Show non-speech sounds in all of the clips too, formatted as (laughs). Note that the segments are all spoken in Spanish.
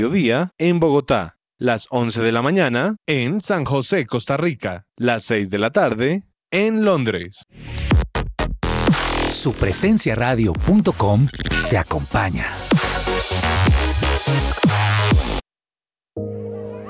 mediodía en Bogotá, las 11 de la mañana en San José, Costa Rica, las 6 de la tarde en Londres. Supresenciaradio.com te acompaña.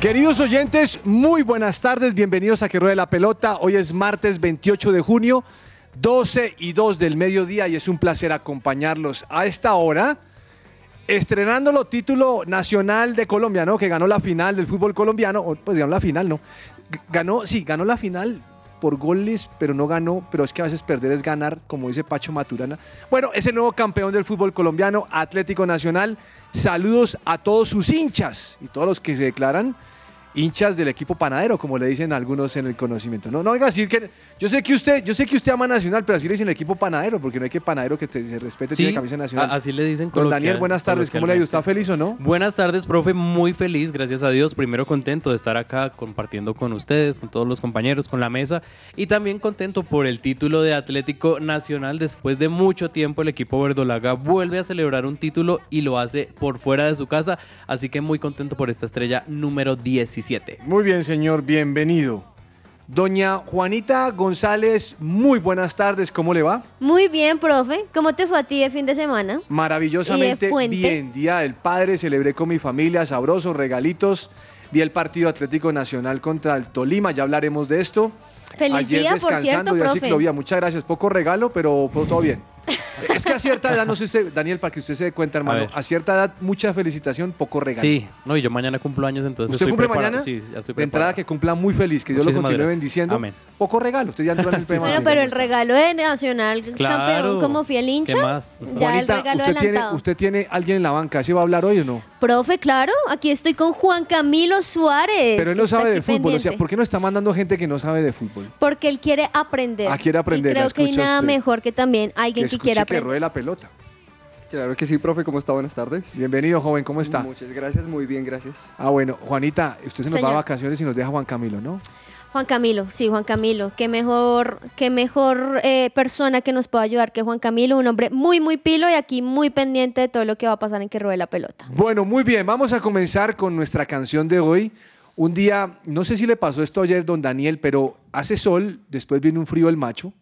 Queridos oyentes, muy buenas tardes, bienvenidos a Que Ruede la Pelota. Hoy es martes 28 de junio, 12 y 2 del mediodía y es un placer acompañarlos a esta hora, estrenándolo título nacional de Colombia, ¿no? Que ganó la final del fútbol colombiano, pues ganó la final, ¿no? Ganó, sí, ganó la final por goles, pero no ganó, pero es que a veces perder es ganar, como dice Pacho Maturana. Bueno, es el nuevo campeón del fútbol colombiano, Atlético Nacional. Saludos a todos sus hinchas y todos los que se declaran hinchas del equipo panadero, como le dicen algunos en el conocimiento. No, no oiga decir que yo sé que usted, yo sé que usted ama Nacional, pero así le dicen el equipo panadero, porque no hay que panadero que te- se respete tiene camisa nacional. así le dicen Don Daniel, buenas tardes, ¿cómo le ha ido? ¿Está feliz o no? Buenas tardes, profe, muy feliz, gracias a Dios. Primero contento de estar acá compartiendo con ustedes, con todos los compañeros, con la mesa y también contento por el título de Atlético Nacional. Después de mucho tiempo el equipo verdolaga vuelve a celebrar un título y lo hace por fuera de su casa, así que muy contento por esta estrella número 17. Muy bien, señor, bienvenido. Doña Juanita González, muy buenas tardes, ¿cómo le va? Muy bien, profe. ¿Cómo te fue a ti de fin de semana? Maravillosamente ¿Y de puente? bien. Día del Padre, celebré con mi familia, sabrosos, regalitos. Vi el partido Atlético Nacional contra el Tolima, ya hablaremos de esto. Feliz Ayer día, por descansando cierto, profe. ciclovía. Muchas gracias. Poco regalo, pero todo bien. (laughs) Es que a cierta edad, no sé usted, Daniel, para que usted se dé cuenta, hermano, a, cierta edad, mucha felicitación, poco regalo. Sí, no, y yo mañana cumplo años, entonces ¿Usted estoy cumple preparado. mañana? Sí, ya estoy de entrada que cumpla muy feliz, que Dios lo continúe gracias. bendiciendo. Amén. Poco regalo, usted ya entró en el tema. Bueno, pero el regalo de Nacional Claro. campeón como fiel hincha. ¿Qué más? Ya Juanita, el regalo usted tiene, adelantado. ¿usted tiene alguien en la banca? ¿Se va a hablar hoy o no? Profe, claro, aquí estoy con Juan Camilo Suárez. Pero él que no está sabe de aquí fútbol, o sea, pendiente. ¿por qué no está mandando gente que no sabe de fútbol? Porque él quiere aprender. Ah, quiere aprender, Y la creo que hay escucha nada usted. mejor que también alguien Que que, escuche quiera que ruede la pelota. Claro que sí, profe, ¿cómo está? Buenas tardes. Bienvenido, joven, ¿cómo está? Muchas gracias, muy bien, gracias. Ah, bueno, Juanita, usted se nos va a vacaciones y nos deja Juan Camilo, ¿no? Juan Camilo, sí, Juan Camilo. Qué mejor, qué mejor eh, persona que nos pueda ayudar que Juan Camilo, un hombre muy, muy pilo y aquí muy pendiente de todo lo que va a pasar en que ruede la pelota. Bueno, muy bien, vamos a comenzar con nuestra canción de hoy. Un día, no sé si le pasó esto ayer, don Daniel, pero hace sol, después viene un frío el macho,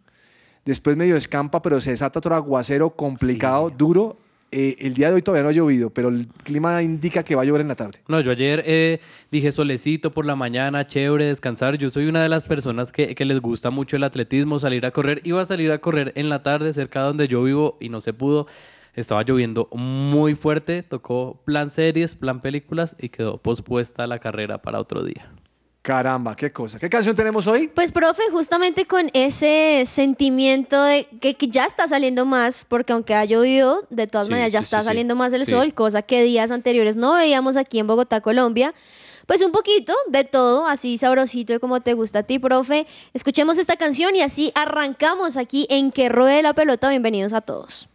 después medio escampa, pero se desata otro aguacero complicado, duro. Eh, el día de hoy todavía no ha llovido, pero el clima indica que va a llover en la tarde. No, yo ayer eh, dije solecito por la mañana, chévere, descansar. Yo soy una de las personas que, que les gusta mucho el atletismo, salir a correr. Iba a salir a correr en la tarde cerca de donde yo vivo y no se pudo. Estaba lloviendo muy fuerte, tocó plan series, plan películas y quedó pospuesta la carrera para otro día. Caramba, qué cosa. ¿Qué canción tenemos hoy? Pues, profe, justamente con ese sentimiento de que, que ya está saliendo más, porque aunque ha llovido, de todas Sí, maneras ya sí, está sí, sí. saliendo más el Sí. sol, cosa que días anteriores no veíamos aquí en Bogotá, Colombia. Pues un poquito de todo, así sabrosito y como te gusta a ti, profe. Escuchemos esta canción y así arrancamos aquí en Que Ruede la Pelota. Bienvenidos a todos.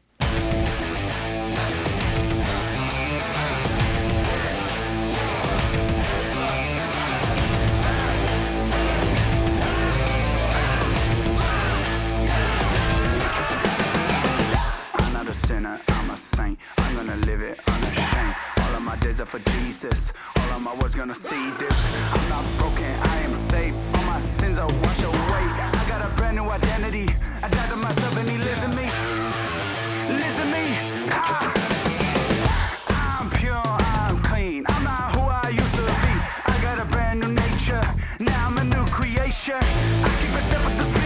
Saint. I'm gonna live it unashamed. All of my days are for Jesus. All of my words gonna see this. I'm not broken, I am saved. All my sins are washed away. I got a brand new identity. I died to myself and he lives in me. Lives in me. Ah. I'm pure, I'm clean. I'm not who I used to be. I got a brand new nature. Now I'm a new creation. I keep a step with the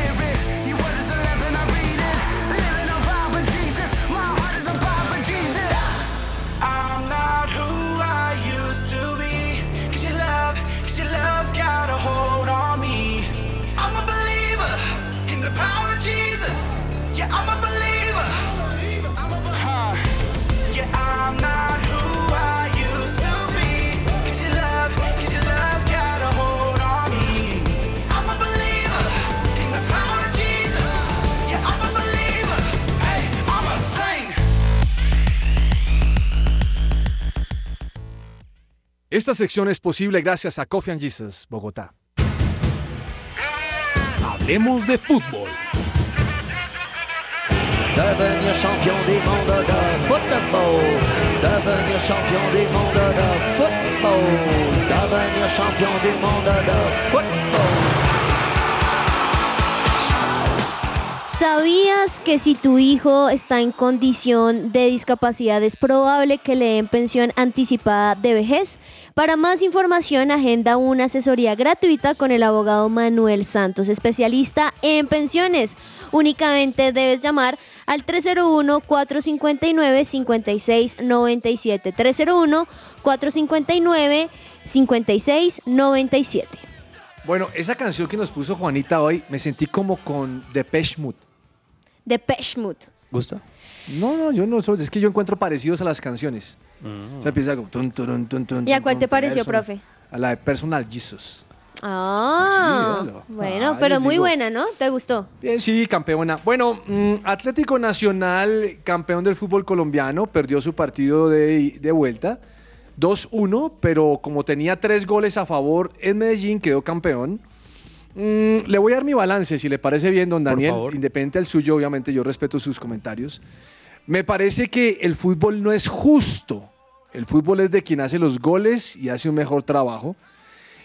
Esta sección es posible gracias a Coffee and Jesus, Bogotá. Hablemos de fútbol. Devenir champion du monde de football. Devenir champion du monde de football. Devenir champion du monde de football. ¿Sabías que si tu hijo está en condición de discapacidad es probable que le den pensión anticipada de vejez? Para más información, agenda una asesoría gratuita con el abogado Manuel Santos, especialista en pensiones. Únicamente debes llamar al 301-459-5697. 301-459-5697. Bueno, esa canción que nos puso Juanita hoy, me sentí como con Depeche Mode. De Peshmut. ¿Gusta? No, no, yo no soy, es que yo encuentro parecidos a las canciones. O sea, empieza como tun, turun, tun, tun, ¿Y a tun, cuál te pareció, Personal- profe? A la de Personal Jesus. Ah, Sí, véalo. bueno, Ah, pero muy digo. buena, ¿no? ¿Te gustó? Bien, sí, campeona. Bueno, mm, Atlético Nacional, campeón del fútbol colombiano, perdió su partido de, de vuelta. 2-1, pero como tenía tres goles a favor en Medellín, quedó campeón. Mm, le voy a dar mi balance, si le parece bien, don Daniel. Independiente del suyo, obviamente, yo respeto sus comentarios. Me parece que el fútbol no es justo. El fútbol es de quien hace los goles y hace un mejor trabajo.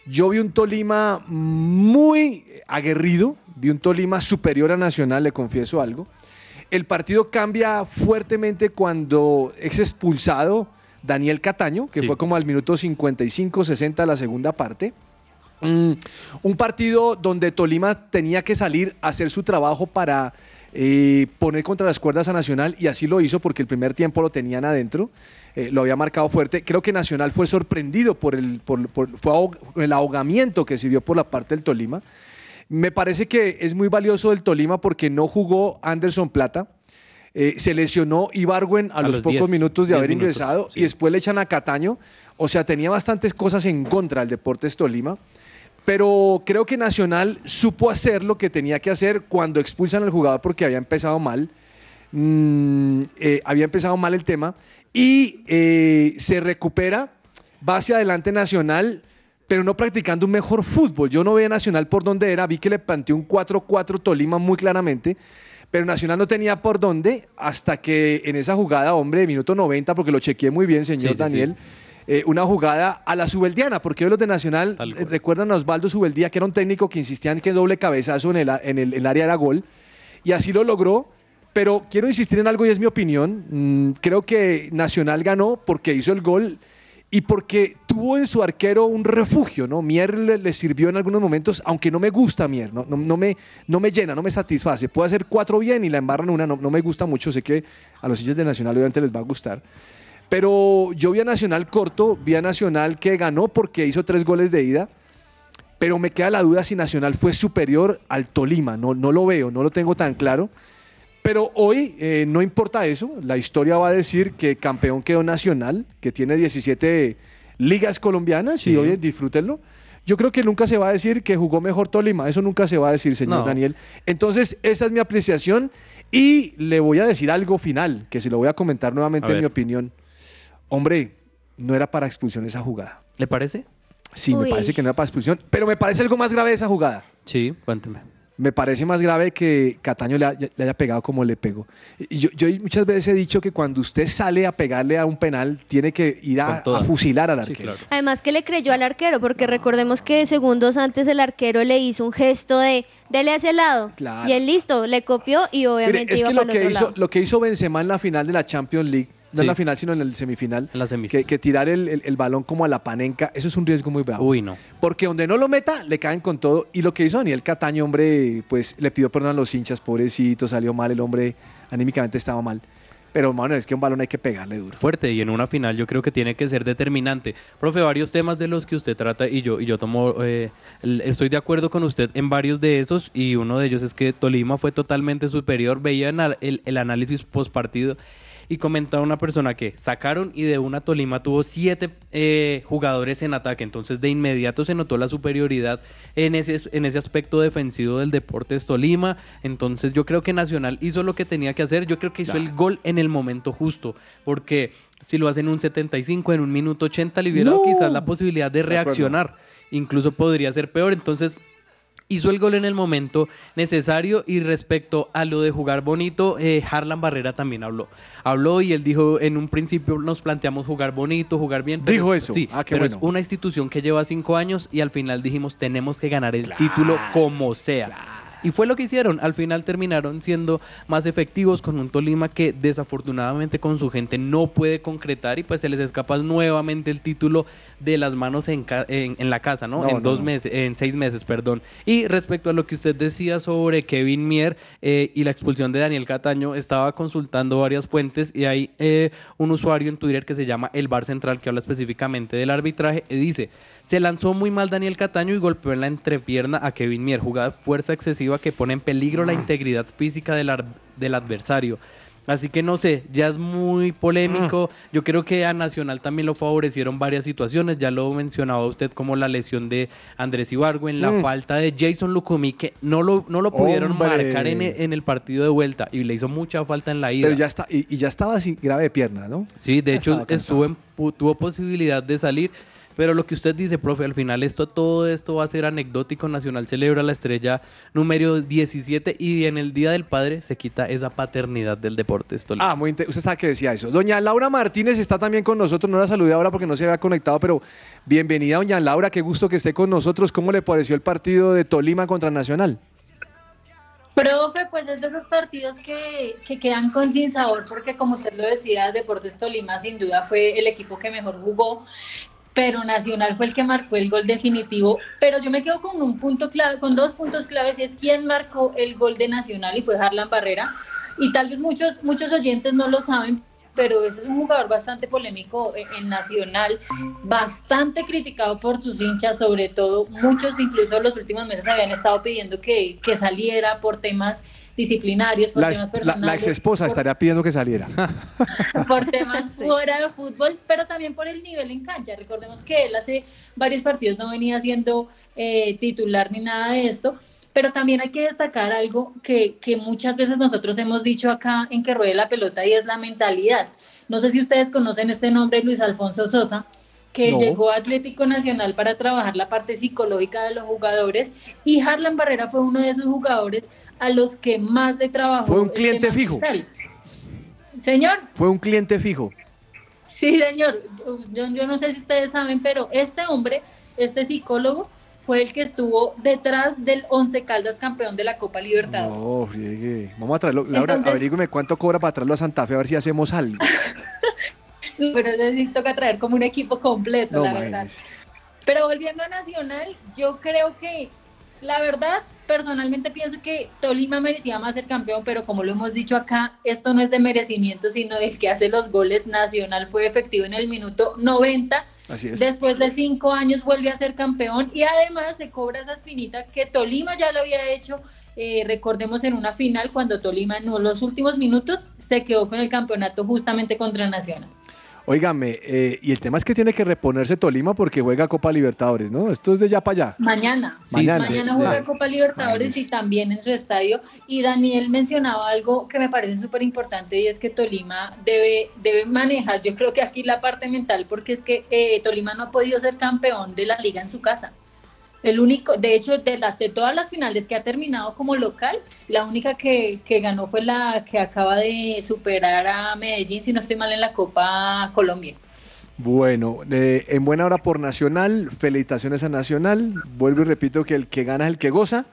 Yo vi un Tolima muy aguerrido, vi un Tolima superior a Nacional, le confieso algo. El partido cambia fuertemente cuando es expulsado Daniel Cataño, que Sí. fue como al minuto 55-60 de la segunda parte. Mm, un partido donde Tolima tenía que salir a hacer su trabajo para eh, poner contra las cuerdas a Nacional y así lo hizo porque el primer tiempo lo tenían adentro, eh, lo había marcado fuerte. Creo que Nacional fue sorprendido por el, por, por- fue ahog- el ahogamiento que se vio por la parte del Tolima. Me parece que es muy valioso del Tolima porque no jugó Anderson Plata. Eh, se lesionó Ibargüen a, A los, los pocos 10, minutos de 10 haber minutos, ingresado sí. y después le echan a Cataño. O sea, tenía bastantes cosas en contra del Deportes Tolima. Pero creo que Nacional supo hacer lo que tenía que hacer cuando expulsan al jugador porque había empezado mal. Mm, eh, había empezado mal el tema. Y eh, se recupera, va hacia adelante Nacional, pero no practicando un mejor fútbol. Yo no veía Nacional por donde era, vi que le planteó un 4-4 Tolima muy claramente. Pero Nacional no tenía por dónde hasta que en esa jugada, hombre, de minuto 90, porque lo chequeé muy bien, señor Sí, sí, sí. Eh, una jugada a la Subeldiana, porque hoy los de Nacional eh, recuerdan a Osvaldo Subeldía, que era un técnico que insistía en que doble cabezazo en el, en el- el área era gol, y así lo logró. Pero quiero insistir en algo y es mi opinión. Mm, creo que Nacional ganó porque hizo el gol y porque tuvo en su arquero un refugio, ¿no? Mier le, le sirvió en algunos momentos, aunque no me gusta Mier, no, no, no me, no me llena, no me satisface. Puede hacer cuatro bien y la embarran una, no, no me gusta mucho, sé que a los hinchas de Nacional obviamente les va a gustar. Pero yo vi a Nacional corto, vi a Nacional que ganó porque hizo tres goles de ida, pero me queda la duda si Nacional fue superior al Tolima, no, no lo veo, no lo tengo tan claro. Pero hoy eh, no importa eso, la historia va a decir que campeón quedó Nacional, que tiene 17 ligas colombianas y oye, disfrútenlo. Yo creo que nunca se va a decir que jugó mejor Tolima, eso nunca se va a decir, señor No. Daniel. Entonces, esa es mi apreciación y le voy a decir algo final, que se lo voy a comentar nuevamente A en mi opinión. Hombre, no era para expulsión esa jugada. ¿Le parece? Sí, me parece que no era para expulsión, pero me parece algo más grave esa jugada. Sí, cuénteme. Me parece más grave que Cataño le, haya- le haya pegado como le pegó. Y yo, yo muchas veces he dicho que cuando usted sale a pegarle a un penal, tiene que ir a, fusilar al arquero. Además que le creyó al arquero, porque recordemos que segundos antes el arquero le hizo un gesto de dele a ese lado. Claro. Y él listo, le copió y Mire, obviamente es iba que lo para el que, otro hizo, lado. lo que hizo Benzema en la final de la Champions League, no en la final, sino en el semifinal, En la semis. que, que tirar el, el- el balón como a la panenca, eso es un riesgo muy bravo. Uy, no. Porque donde no lo meta, le caen con todo. Y lo que hizo Daniel Cataño, hombre, pues le pidió perdón a los hinchas, pobrecito, salió mal el hombre, anímicamente estaba mal. Pero, mano, es que un balón hay que pegarle duro. fuerte y en una final yo creo que tiene que ser determinante. Profe, varios temas de los que usted trata y yo, y yo tomo, eh, estoy de acuerdo con usted en varios de esos y uno de ellos es que Tolima fue totalmente superior. Veía el, el análisis post partido y comentaba una persona que sacaron y de una Tolima tuvo siete eh, jugadores en ataque, entonces de inmediato se notó la superioridad en ese, en ese aspecto defensivo del Deportes Tolima, entonces yo creo que Nacional hizo lo que tenía que hacer, yo creo que hizo el gol en el momento justo, porque si lo hacen en un 75, en un minuto 80, le hubiera No. quizás la posibilidad de reaccionar, incluso podría ser peor, entonces hizo el gol en el momento necesario y respecto a lo de jugar bonito, eh, Harlan Barrera también habló. Habló y él dijo, en un principio nos planteamos jugar bonito, jugar bien. pero Dijo es- eso. Sí, Ah, pero bueno. es una institución que lleva cinco años y al final dijimos, tenemos que ganar el título como sea. Y fue lo que hicieron. Al final terminaron siendo más efectivos con un Tolima que desafortunadamente con su gente no puede concretar y pues se les escapa nuevamente el título de las manos en, ca- en, en la casa, ¿no? No, en no, dos no. meses, en seis meses, perdón. Y respecto a lo que usted decía sobre Kevin Mier eh, y la expulsión de Daniel Cataño, estaba consultando varias fuentes y hay eh, un usuario en Twitter que se llama El Bar Central que habla específicamente del arbitraje y dice, se lanzó muy mal Daniel Cataño y golpeó en la entrepierna a Kevin Mier, jugada de fuerza excesiva que pone en peligro la integridad física del, del adversario. Así que no sé, ya es muy polémico. Yo creo que a Nacional también lo favorecieron varias situaciones. Ya lo mencionaba usted como la lesión de Andrés Ibargüen, la Mm. falta de Jason Lucumí, que no lo, no lo pudieron Hombre. marcar en, en el partido de vuelta y le hizo mucha falta en la ida. Pero ya está, y, y ya estaba así grave de pierna, ¿no? Sí, de Ya hecho estuvo en tuvo posibilidad de salir, pero lo que usted dice, profe, al final esto todo esto va a ser anecdótico. Nacional celebra la estrella número 17 y en el Día del Padre se quita esa paternidad del deporte. Tolima. Ah, muy inte- Usted sabe que decía eso. Doña Laura Martínez está también con nosotros. No la saludé ahora porque no se había conectado, pero bienvenida, doña Laura. Qué gusto que esté con nosotros. ¿Cómo le pareció el partido de Tolima contra Nacional? Profe, pues es de esos partidos que, que quedan con sin sabor, porque como usted lo decía, Deportes Tolima sin duda fue el equipo que mejor jugó, pero Nacional fue el que marcó el gol definitivo. Pero yo me quedo con un punto clave, con dos puntos claves, y es quién marcó el gol de Nacional y fue Harlan Barrera. Y tal vez muchos, muchos oyentes no lo saben, pero ese es un jugador bastante polémico en, en Nacional, bastante criticado por sus hinchas, sobre todo muchos incluso en los últimos meses habían estado pidiendo que, que saliera por temas disciplinarios, por La, temas la- personales, la ex esposa estaría pidiendo que saliera. (laughs) (laughs) por temas fuera de fútbol, pero también por el nivel en cancha. Recordemos que él hace varios partidos no venía siendo eh, titular ni nada de esto, pero también hay que destacar algo que, que muchas veces nosotros hemos dicho acá en que ruede la pelota y es la mentalidad. No sé si ustedes conocen este nombre, Luis Alfonso Sosa, que No. llegó a Atlético Nacional para trabajar la parte psicológica de los jugadores y Harlan Barrera fue uno de esos jugadores a los que más le trabajó. Fue un cliente fijo. Señor, Fue un cliente fijo. Sí, señor. Yo, yo no sé si ustedes saben, pero este hombre, este psicólogo, fue el que estuvo detrás del Once Caldas campeón de la Copa Libertadores. No. Vamos a traerlo. Laura, Entonces- averígüeme cuánto cobra para traerlo a Santa Fe a ver si hacemos algo. (laughs) Pero necesito toca traer como un equipo completo, No, la verdad. Pero volviendo a Nacional, yo creo que, la verdad, personalmente pienso que Tolima merecía más ser campeón, pero como lo hemos dicho acá, esto no es de merecimiento, sino del que hace los goles. Nacional fue efectivo en el minuto 90. Así es. Después de cinco años vuelve a ser campeón y además se cobra esa espinita que Tolima ya lo había hecho. eh, recordemos en una final cuando Tolima en los últimos minutos se quedó con el campeonato justamente contra Nacional. Óigame, eh, y el tema es que tiene que reponerse Tolima porque juega Copa Libertadores, ¿no? Esto es de ya para allá. Mañana. Sí, Mañana. Mañana juega de- Copa Libertadores y también en su estadio. Y Daniel mencionaba algo que me parece súper importante y es que Tolima debe, debe manejar, yo creo que aquí la parte mental, porque es que eh, Tolima no ha podido ser campeón de la liga en su casa. El único, de hecho, de, la, de todas las finales que ha terminado como local, la única que, que ganó fue la que acaba de superar a Medellín, si no estoy mal, en la Copa Colombia. Bueno, eh, en buena hora por Nacional, felicitaciones a Nacional. Vuelvo y repito que el que gana es el que goza.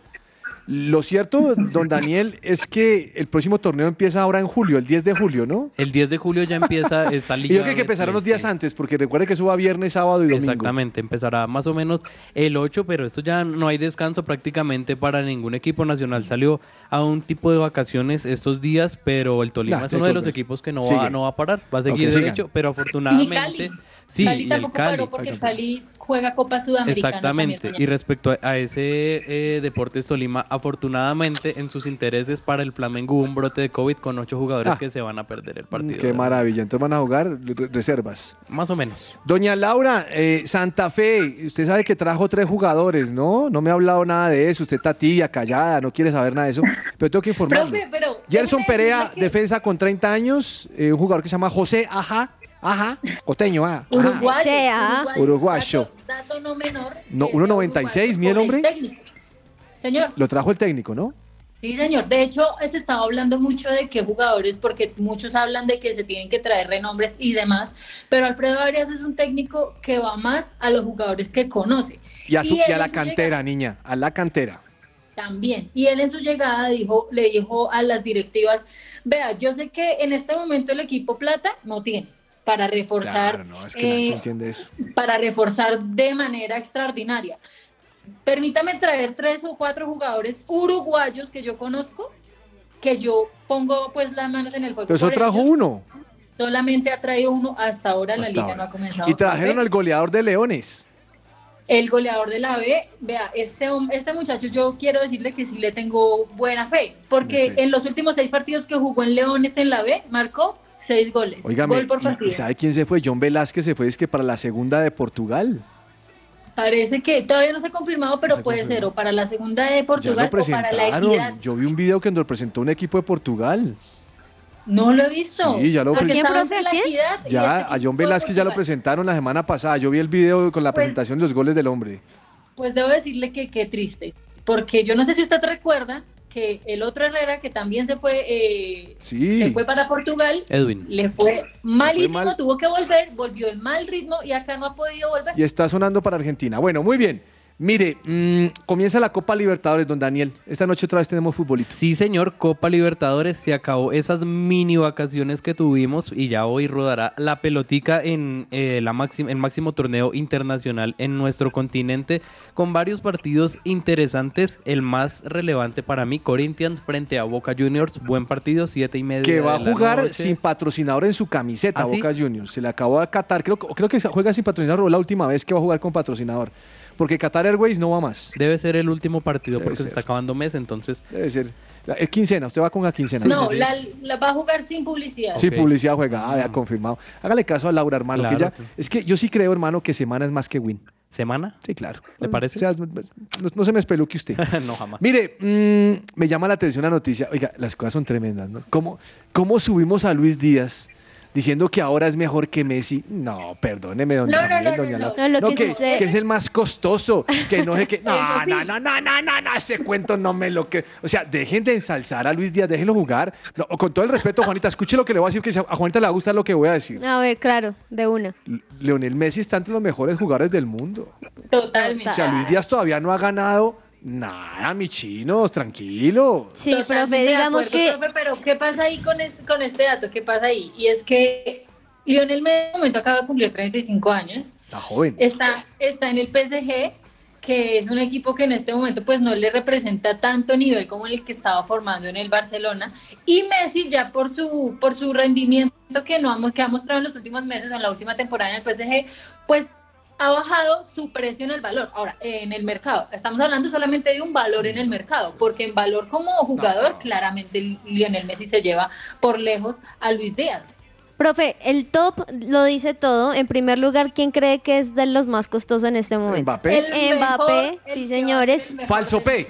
Lo cierto, don (laughs) Daniel, es que el próximo torneo empieza ahora en julio, el 10 de julio, ¿no? El 10 de julio ya empieza (laughs) esta Y liga. yo creo que empezará unos días antes, porque recuerde que va viernes, sábado y domingo. Exactamente, empezará más o menos el 8, pero esto ya no hay descanso prácticamente para ningún equipo nacional. Salió a un tipo de vacaciones estos días, pero el Tolima Nah, es uno de los equipos que no Sigue. va, no va a parar, va a seguir Ok, sigan. derecho, pero Y afortunadamente... Cali. Sí, Cali y el Cali. paró porque Cali juega Copa Sudamericana. Exactamente. también. Y respecto a, a ese eh, Deportes Tolima, afortunadamente en sus intereses para el Flamengo hubo un brote de COVID con ocho jugadores Ah. que se van a perder el partido. Qué maravilla. Entonces van a jugar re- reservas. Más o menos. Doña Laura, eh, Santa Fe, usted sabe que trajo tres jugadores, ¿no? No me ha hablado nada de eso. Usted está tibia, callada, no quiere saber nada de eso. Pero tengo que informarle. Profe, pero Gerson Perea, que defensa con 30 años, eh, un jugador que se llama José Aja, Aja, costeño, ah, ajá. Uruguayo, Che, ah. Uruguayo. Dato, dato no menor. No, que sea 1.96, uruguayo ¿mide el hombre? técnico. Señor, Lo trajo el técnico, ¿no? sí, señor. De hecho, se estaba hablando mucho de qué jugadores, porque muchos hablan de que se tienen que traer renombres y demás, pero Alfredo Arias es un técnico que va más a los jugadores que conoce. Y a, su- Y y a la cantera, niña, a la cantera. También. Y él en su llegada dijo, le dijo a las directivas, vea, yo sé que en este momento el equipo plata no tiene para reforzar, Claro, no, es que nadie eh, eso. para reforzar de manera extraordinaria. Permítame traer tres o cuatro jugadores uruguayos que yo conozco, que yo pongo pues las manos en el fuego. Pero eso trajo ellos. uno. Solamente ha traído uno hasta ahora, la liga ahora. no ha comenzado. Y trajeron al goleador de Leones. El goleador de la B, vea, este, este muchacho yo quiero decirle que sí le tengo buena fe, porque en los últimos seis partidos que jugó en Leones en la B, marcó seis goles. Gol por ¿y- partido. ¿y, sabe quién se fue? John Velázquez se fue, es que para la segunda de Portugal. Parece que todavía no se ha confirmado, pero se puede confirmó. ser o para la segunda de Ya Portugal o para la equidad. presentaron. Yo vi un video que nos presentó un equipo de Portugal. No lo he visto. Sí, ya lo y Ya este a John Velázquez ya lo presentaron la semana pasada. Yo vi el video con la Pues- presentación de los goles del hombre. Pues debo decirle que qué triste, porque yo no sé si usted recuerda que el otro Herrera que también se fue, eh, Sí. se fue para Portugal, Edwin. le fue malísimo, mal. tuvo que volver, volvió en mal ritmo y acá no ha podido volver. Y está sonando para Argentina. Bueno, muy bien. Mire, mm, comienza la Copa Libertadores, don Daniel. Esta noche otra vez tenemos futbolista. Sí, señor, Copa Libertadores, se acabó esas mini vacaciones que tuvimos y ya hoy rodará la pelotica en eh, la máxima, el máximo torneo internacional en nuestro continente con varios partidos interesantes. El más relevante para mí, Corinthians frente a Boca Juniors, buen partido, siete y media. Que va a jugar noche. sin patrocinador en su camiseta, ¿Ah, sí? Boca Juniors. Se le acabó de Qatar. Creo, creo que juega sin patrocinador. La última vez que va a jugar con patrocinador. Porque Qatar Airways no va más. Debe ser el último partido Debe porque ser. se está acabando mes, entonces Debe ser. Es quincena. Usted va con la quincena. no, La, la va a jugar sin publicidad. Sí, Ok. publicidad juega. Ah, ya confirmado. Hágale caso a Laura, hermano. que es que yo sí creo, hermano, que semana es más que win. semana. Sí, claro. ¿Le parece? O sea, no, no se me espeluque usted. (laughs) no, jamás. Mire, mm, me llama la atención la noticia. Oiga, las cosas son tremendas, ¿no? ¿Cómo, cómo subimos a Luis Díaz diciendo que ahora es mejor que Messi. No, perdóneme, don No, no, Daniel, no, doña no, no. No, lo que que, sucede- que es el más costoso, que no sé qué. (laughs) No, sí. no, no, no, no, no, no, ese cuento no me lo que. O sea, dejen de ensalzar a Luis Díaz, déjenlo jugar. No, con todo el respeto, Juanita, escuche lo que le voy a decir, que a Juanita le va a gustar lo que voy a decir. A ver, claro, de una. Leonel Messi está entre los mejores jugadores del mundo. Totalmente. O sea, Luis Díaz todavía no ha ganado nada, mi chinos, tranquilo. Sí, Totalmente profe, digamos acuerdo, que profe, pero ¿qué pasa ahí con este, con este dato? ¿Qué pasa ahí? Y es que Lionel Messi en este momento acaba de cumplir 35 años. Está joven. Está, está en el PSG, que es un equipo que en este momento pues no le representa tanto nivel como el que estaba formando en el Barcelona. Y Messi ya por su, por su rendimiento que, no ha, que ha mostrado en los últimos meses o en la última temporada en el PSG, pues ha bajado su precio en el valor. Ahora, en el mercado, estamos hablando solamente de un valor en el mercado, porque en valor como jugador, claramente Lionel Messi se lleva por lejos a Luis Díaz. Profe, el top lo dice todo. En primer lugar, ¿quién cree que es de los más costosos en este momento? Mbappé. El Mbappé, mejor, sí señores. el Falso P.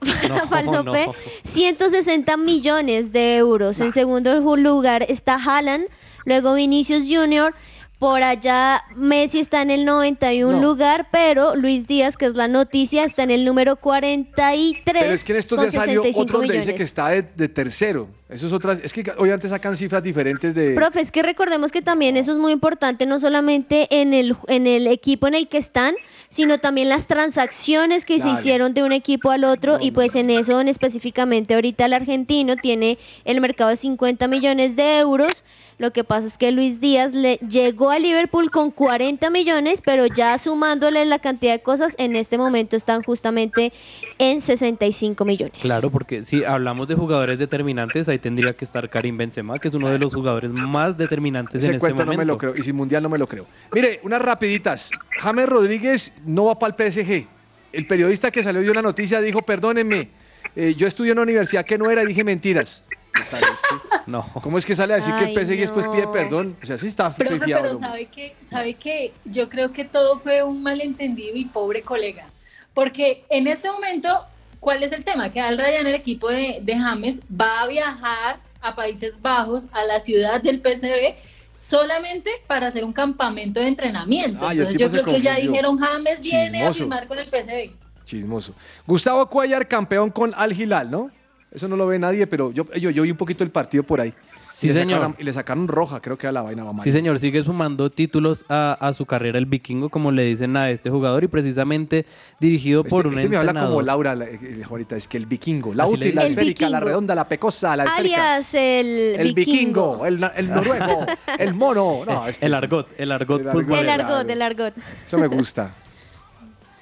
(laughs) Falso (laughs) no. P. 160 millones de euros. En segundo lugar está Haaland, luego Vinicius Junior. Por allá Messi está en el 91 No. lugar, pero Luis Díaz, que es la noticia, está en el número 43 Pero es que en estos días salió 65 otro donde dice que está de, de tercero. Eso es otras. Es que obviamente sacan cifras diferentes de. Profe, es que recordemos que también eso es muy importante, no solamente en el, en el equipo en el que están, sino también las transacciones que Claro. se hicieron de un equipo al otro, y pues en eso en específicamente ahorita el argentino tiene el mercado de 50 millones de euros. Lo que pasa es que Luis Díaz le llegó a Liverpool con 40 millones, pero ya sumándole la cantidad de cosas, en este momento están justamente en 65 millones. Claro, porque si hablamos de jugadores determinantes, ahí tendría que estar Karim Benzema, que es uno de los jugadores más determinantes Ese en este momento. no me lo creo. Y sin mundial no me lo creo. Mire, unas rapiditas. James Rodríguez no va para el PSG. El periodista que salió dio una noticia dijo, perdónenme, eh, yo estudié en una universidad que no era y dije mentiras. ¿Qué tal? (laughs) No. ¿Cómo es que sale a decir que el PSG después pide no. perdón? O sea, sí está Profe, pero sabe que, sabe que yo creo que todo fue un malentendido y pobre colega. Porque en este momento, ¿cuál es el tema? Que Al Ryan, el equipo de, de James, va a viajar a Países Bajos, a la ciudad del PSV, solamente para hacer un campamento de entrenamiento. Ah, Entonces yo creo que ya dijeron, James viene a Chismoso. firmar con el PSV. Chismoso. Gustavo Cuellar, campeón con Al Hilal, ¿no? Eso no lo ve nadie, pero yo, yo, yo vi un poquito el partido por ahí. Sí, Y señor. sacaron- y le sacaron roja, creo que a la vaina va mal. Sí, señor, sigue sumando títulos a, a su carrera el vikingo, como le dicen a este jugador, y precisamente dirigido por Este, un este me habla como Laura, la- eh, ahorita, es que el vikingo. La Así útil, la. El esférica, la vikingo. redonda, la pecosa, la esférica. Alias el, El vikingo, el, na- el noruego, el mono. No, (laughs) este el argot, el argot El argot. El argot, el argot. Eso me gusta.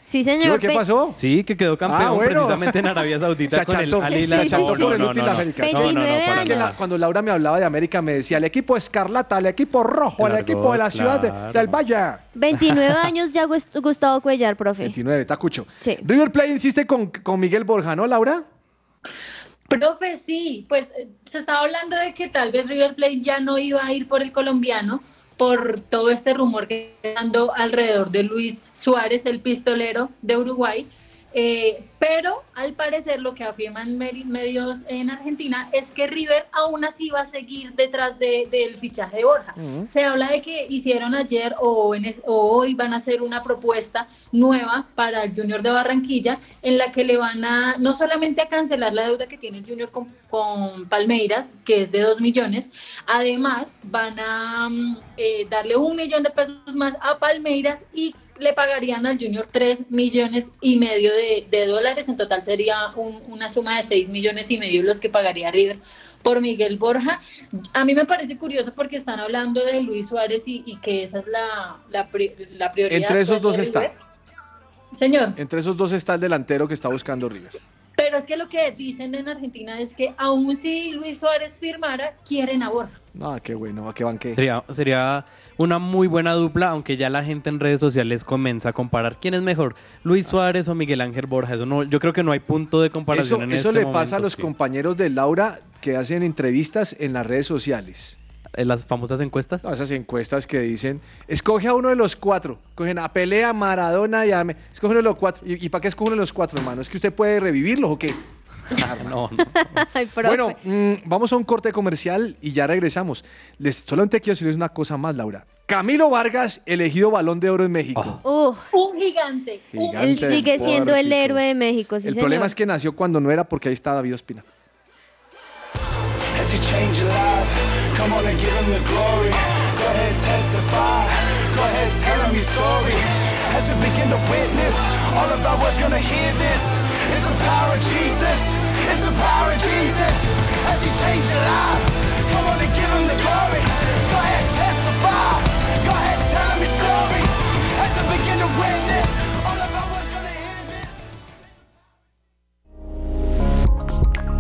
Sí, señor. ¿Qué pasó? Sí, que quedó campeón Ah, bueno. precisamente en Arabia (laughs) Saudita Se con el acható. Al Sí, Hilal. sí, sí, No, sí, no, no, no, no. 29 No, no, no, años. para Es que la- nada. cuando Laura me hablaba de América me decía el equipo escarlata, el equipo rojo, el, El equipo de la ciudad de- claro. del Valle. 29 (laughs) años ya Gust- Gustavo Cuellar, profe. 29, Tacucho. Sí. River Plate insiste con, con Miguel Borja, ¿no, Laura? Profe, sí, pues eh, se estaba hablando de que tal vez River Plate ya no iba a ir por el colombiano por todo este rumor que está dando alrededor de Luis Suárez, el pistolero de Uruguay. Eh, pero al parecer lo que afirman medios en Argentina es que River aún así va a seguir detrás de- del fichaje de Borja. Se habla de que hicieron ayer o, en es- o hoy van a hacer una propuesta nueva para el Junior de Barranquilla en la que le van a no solamente a cancelar la deuda que tiene el Junior con, con Palmeiras, que es de 2 millones, además van a mm, eh, darle un millón de pesos más a Palmeiras y le pagarían al Junior 3 millones y medio de, de dólares. En total sería un- una suma de 6 millones y medio los que pagaría River por Miguel Borja. A mí me parece curioso porque están hablando de Luis Suárez y, y que esa es la, la, pri- la prioridad. Entre esos dos está. Señor, Entre esos dos está el delantero que está buscando River. Pero es que lo que dicen en Argentina es que aun si Luis Suárez firmara, quieren a Borja. Ah, qué bueno, qué banque. Sería, sería una muy buena dupla, aunque ya la gente en redes sociales comienza a comparar quién es mejor, Luis Suárez o Miguel Ángel Borja. Eso no, yo creo que no hay punto de Eso, comparación en eso este le pasa a los sí. compañeros de Laura que hacen entrevistas en las redes sociales. En las famosas encuestas. No, esas encuestas que dicen, escoge a uno de los cuatro. Cogen a Pelea, Maradona y a... Me- Escoge uno de los cuatro. ¿Y, y para qué escoge uno de los cuatro, hermano? ¿Es que usted puede revivirlos o qué? (laughs) no, (laughs) Ay, profe. Bueno, mm, vamos a un corte comercial y ya regresamos. Les, solamente quiero decirles una cosa más, Laura. Camilo Vargas, elegido Balón de Oro en México. Un gigante. un Gigante él sigue siendo el héroe de México, sí, El señor. problema es que nació cuando no era porque ahí está David Ospina. As you change your life, come on and give him the glory. Go ahead, testify. Go ahead, tell him your story. As we begin to witness, all of our world's gonna hear this. It's the power of Jesus. It's the power of Jesus. As you change your life, come on and give him the glory. Go ahead, testify. Go ahead, tell him your story. As we begin to witness,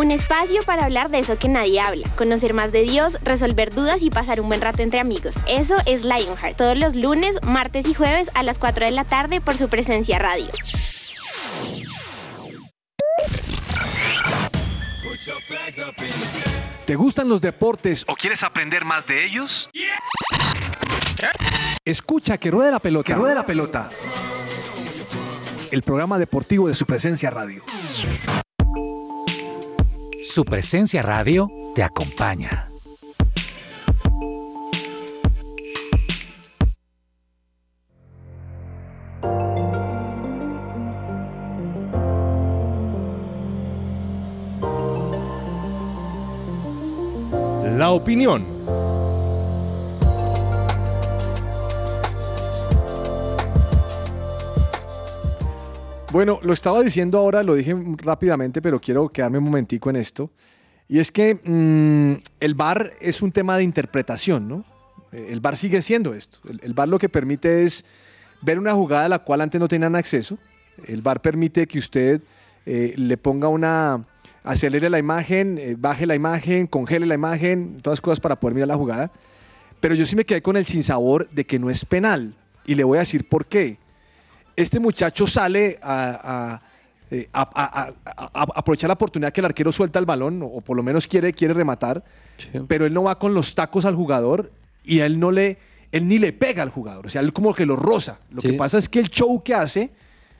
Un espacio para hablar de eso que nadie habla, conocer más de Dios, resolver dudas y pasar un buen rato entre amigos. Eso es Lionheart, todos los lunes, martes y jueves a las 4 de la tarde por su presencia radio. ¿Te gustan los deportes o quieres aprender más de ellos? Escucha que ruede la pelota. Que ruede la pelota. El programa deportivo de su presencia radio. Su presencia radio te acompaña. La opinión. Bueno, lo estaba diciendo ahora, lo dije rápidamente, pero quiero quedarme un momentico en esto. Y es que mm, el VAR es un tema de interpretación, ¿no? El VAR sigue siendo esto. El, el VAR lo que permite es ver una jugada a la cual antes no tenían acceso. El VAR permite que usted eh, le ponga una... acelere la imagen, eh, baje la imagen, congele la imagen, todas cosas para poder mirar la jugada. Pero yo sí me quedé con el sinsabor de que no es penal. Y le voy a decir por qué. Este muchacho sale a, a, eh, a- aprovechar la oportunidad que el arquero suelta el balón, o por lo menos quiere, quiere rematar, pero él no va con los tacos al jugador y él no le, él ni le pega al jugador, o sea, él como que lo roza. Lo que pasa es que el show que hace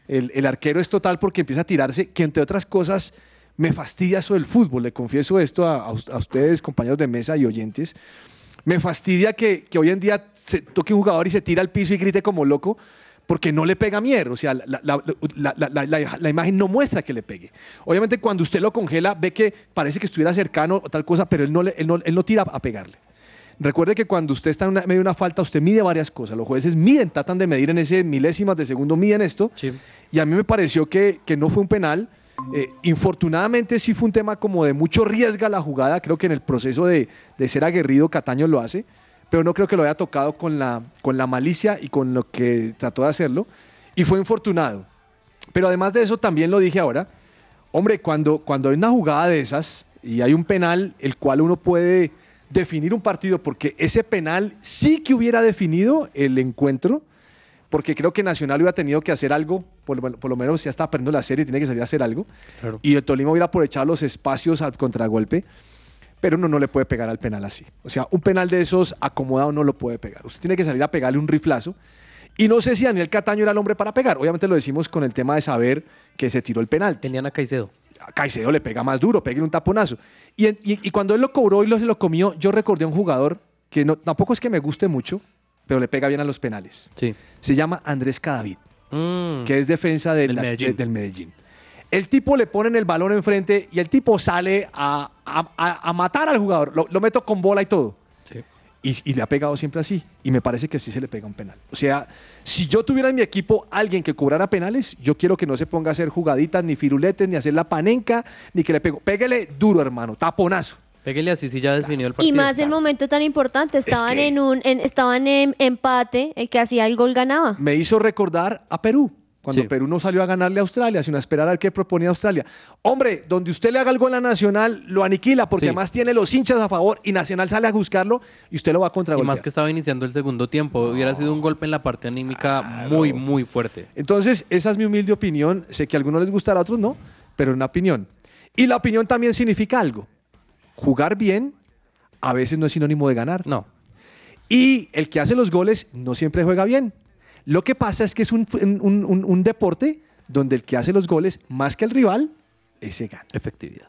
el, el arquero es total porque empieza a tirarse, que entre otras cosas me fastidia eso del fútbol, le confieso esto a, a us- a ustedes, compañeros de mesa y oyentes. Me fastidia que, que hoy en día se toque un jugador y se tira al piso y grite como loco porque no le pega mierda. O sea, la, imagen no muestra que le pegue. Obviamente, cuando usted lo congela, ve que parece que estuviera cercano o tal cosa, pero él no, le- él no, él no tira a pegarle. Recuerde que cuando usted está en una- medio de una falta, usted mide varias cosas. Los jueces miden, tratan de medir en ese milésimas de segundo, miden esto. Y a mí me pareció que, que no fue un penal. Eh, infortunadamente sí fue un tema como de mucho riesgo a la jugada. Creo que en el proceso de, de ser aguerrido Cataño lo hace, pero no creo que lo haya tocado con la, con la malicia y con lo que trató de hacerlo. Y fue infortunado. Pero además de eso, también lo dije ahora, hombre, cuando, cuando hay una jugada de esas y hay un penal, el cual uno puede definir un partido, porque ese penal sí que hubiera definido el encuentro, porque creo que Nacional hubiera tenido que hacer algo, por, lo- por lo menos ya está aprendiendo la serie, tiene que salir a hacer algo, y el Tolima hubiera aprovechado los espacios al contragolpe, pero uno no le puede pegar al penal así. O sea, un penal de esos acomodado no lo puede pegar. Usted tiene que salir a pegarle un riflazo. Y no sé si Daniel Cataño era el hombre para pegar. Obviamente lo decimos con el tema de saber que se tiró el penal. Tenían a Caicedo. A Caicedo le pega más duro, pegue un taponazo. Y, y- y cuando él lo cobró y lo, se lo comió, yo recordé a un jugador que no, tampoco es que me guste mucho, pero le pega bien a los penales. Sí. Se llama Andrés Cadavid, Mm. que es defensa del, Medellín. del Medellín. El tipo le ponen el balón enfrente y el tipo sale a, a- a- a matar al jugador. Lo, lo meto con bola y todo. Y, y le ha pegado siempre así. Y me parece que sí se le pega un penal. O sea, si yo tuviera en mi equipo alguien que cobrara penales, yo quiero que no se ponga a hacer jugaditas, ni firuletes, ni hacer la panenca, ni que le pego. Pégale duro, hermano, taponazo. Pégale así si ya definió el partido. Y más el momento tan importante, estaban que- en un en- estaban en empate, el que hacía el gol ganaba. Me hizo recordar a Perú. Cuando Sí. Perú no salió a ganarle a Australia, sino a esperar a ver qué proponía Australia. Hombre, donde usted le haga algo en la Nacional, lo aniquila, porque Sí. además tiene los hinchas a favor y Nacional sale a buscarlo y usted lo va a Y contragolpear. más que estaba iniciando el segundo tiempo. Hubiera sido un golpe en la parte anímica muy, muy fuerte. Entonces, esa es mi humilde opinión. Sé que a algunos les gustará, a otros no, pero una opinión. Y la opinión también significa algo. Jugar bien a veces no es sinónimo de ganar. No. Y el que hace los goles no siempre juega bien. Lo que pasa es que es un, un- un- un deporte donde el que hace los goles, más que el rival, ese gana. Efectividad.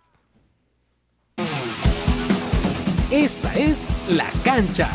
Esta es La Cancha.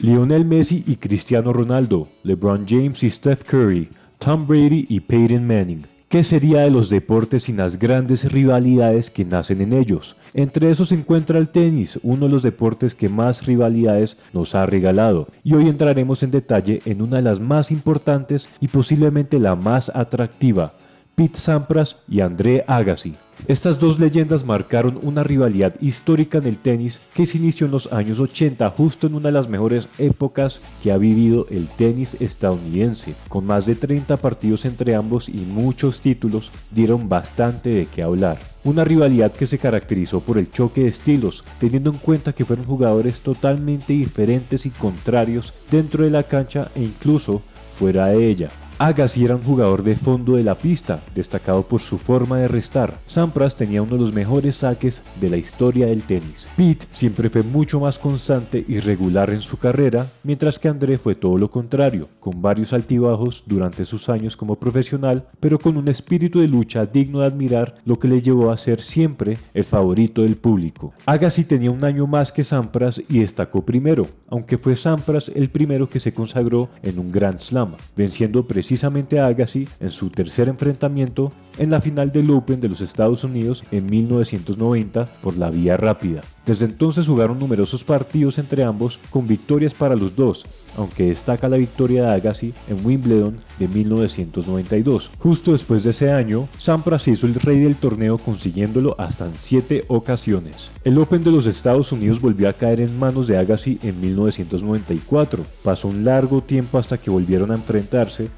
Lionel Messi y Cristiano Ronaldo, LeBron James y Steph Curry, Tom Brady y Peyton Manning. ¿Qué sería de los deportes sin las grandes rivalidades que nacen en ellos? Entre esos se encuentra el tenis, uno de los deportes que más rivalidades nos ha regalado. Y hoy entraremos en detalle en una de las más importantes y posiblemente la más atractiva, Pete Sampras y André Agassi. Estas dos leyendas marcaron una rivalidad histórica en el tenis que se inició en los años 80, justo en una de las mejores épocas que ha vivido el tenis estadounidense. Con más de 30 partidos entre ambos y muchos títulos, dieron bastante de qué hablar. Una rivalidad que se caracterizó por el choque de estilos, teniendo en cuenta que fueron jugadores totalmente diferentes y contrarios dentro de la cancha e incluso fuera de ella. Agassi era un jugador de fondo de la pista, destacado por su forma de restar. Sampras tenía uno de los mejores saques de la historia del tenis. Pete siempre fue mucho más constante y regular en su carrera, mientras que André fue todo lo contrario, con varios altibajos durante sus años como profesional, pero con un espíritu de lucha digno de admirar, lo que le llevó a ser siempre el favorito del público. Agassi tenía un año más que Sampras y destacó primero, aunque fue Sampras el primero que se consagró en un Grand Slam, venciendo precisamente a Agassi en su tercer enfrentamiento en la final del Open de los Estados Unidos en 1990 por la vía rápida. Desde entonces jugaron numerosos partidos entre ambos con victorias para los dos, aunque destaca la victoria de Agassi en Wimbledon de 1992. Justo después de ese año, Sampras hizo el rey del torneo consiguiéndolo hasta en siete ocasiones. El Open de los Estados Unidos volvió a caer en manos de Agassi en 1994. Pasó un largo tiempo hasta que volvieron a enfrentarse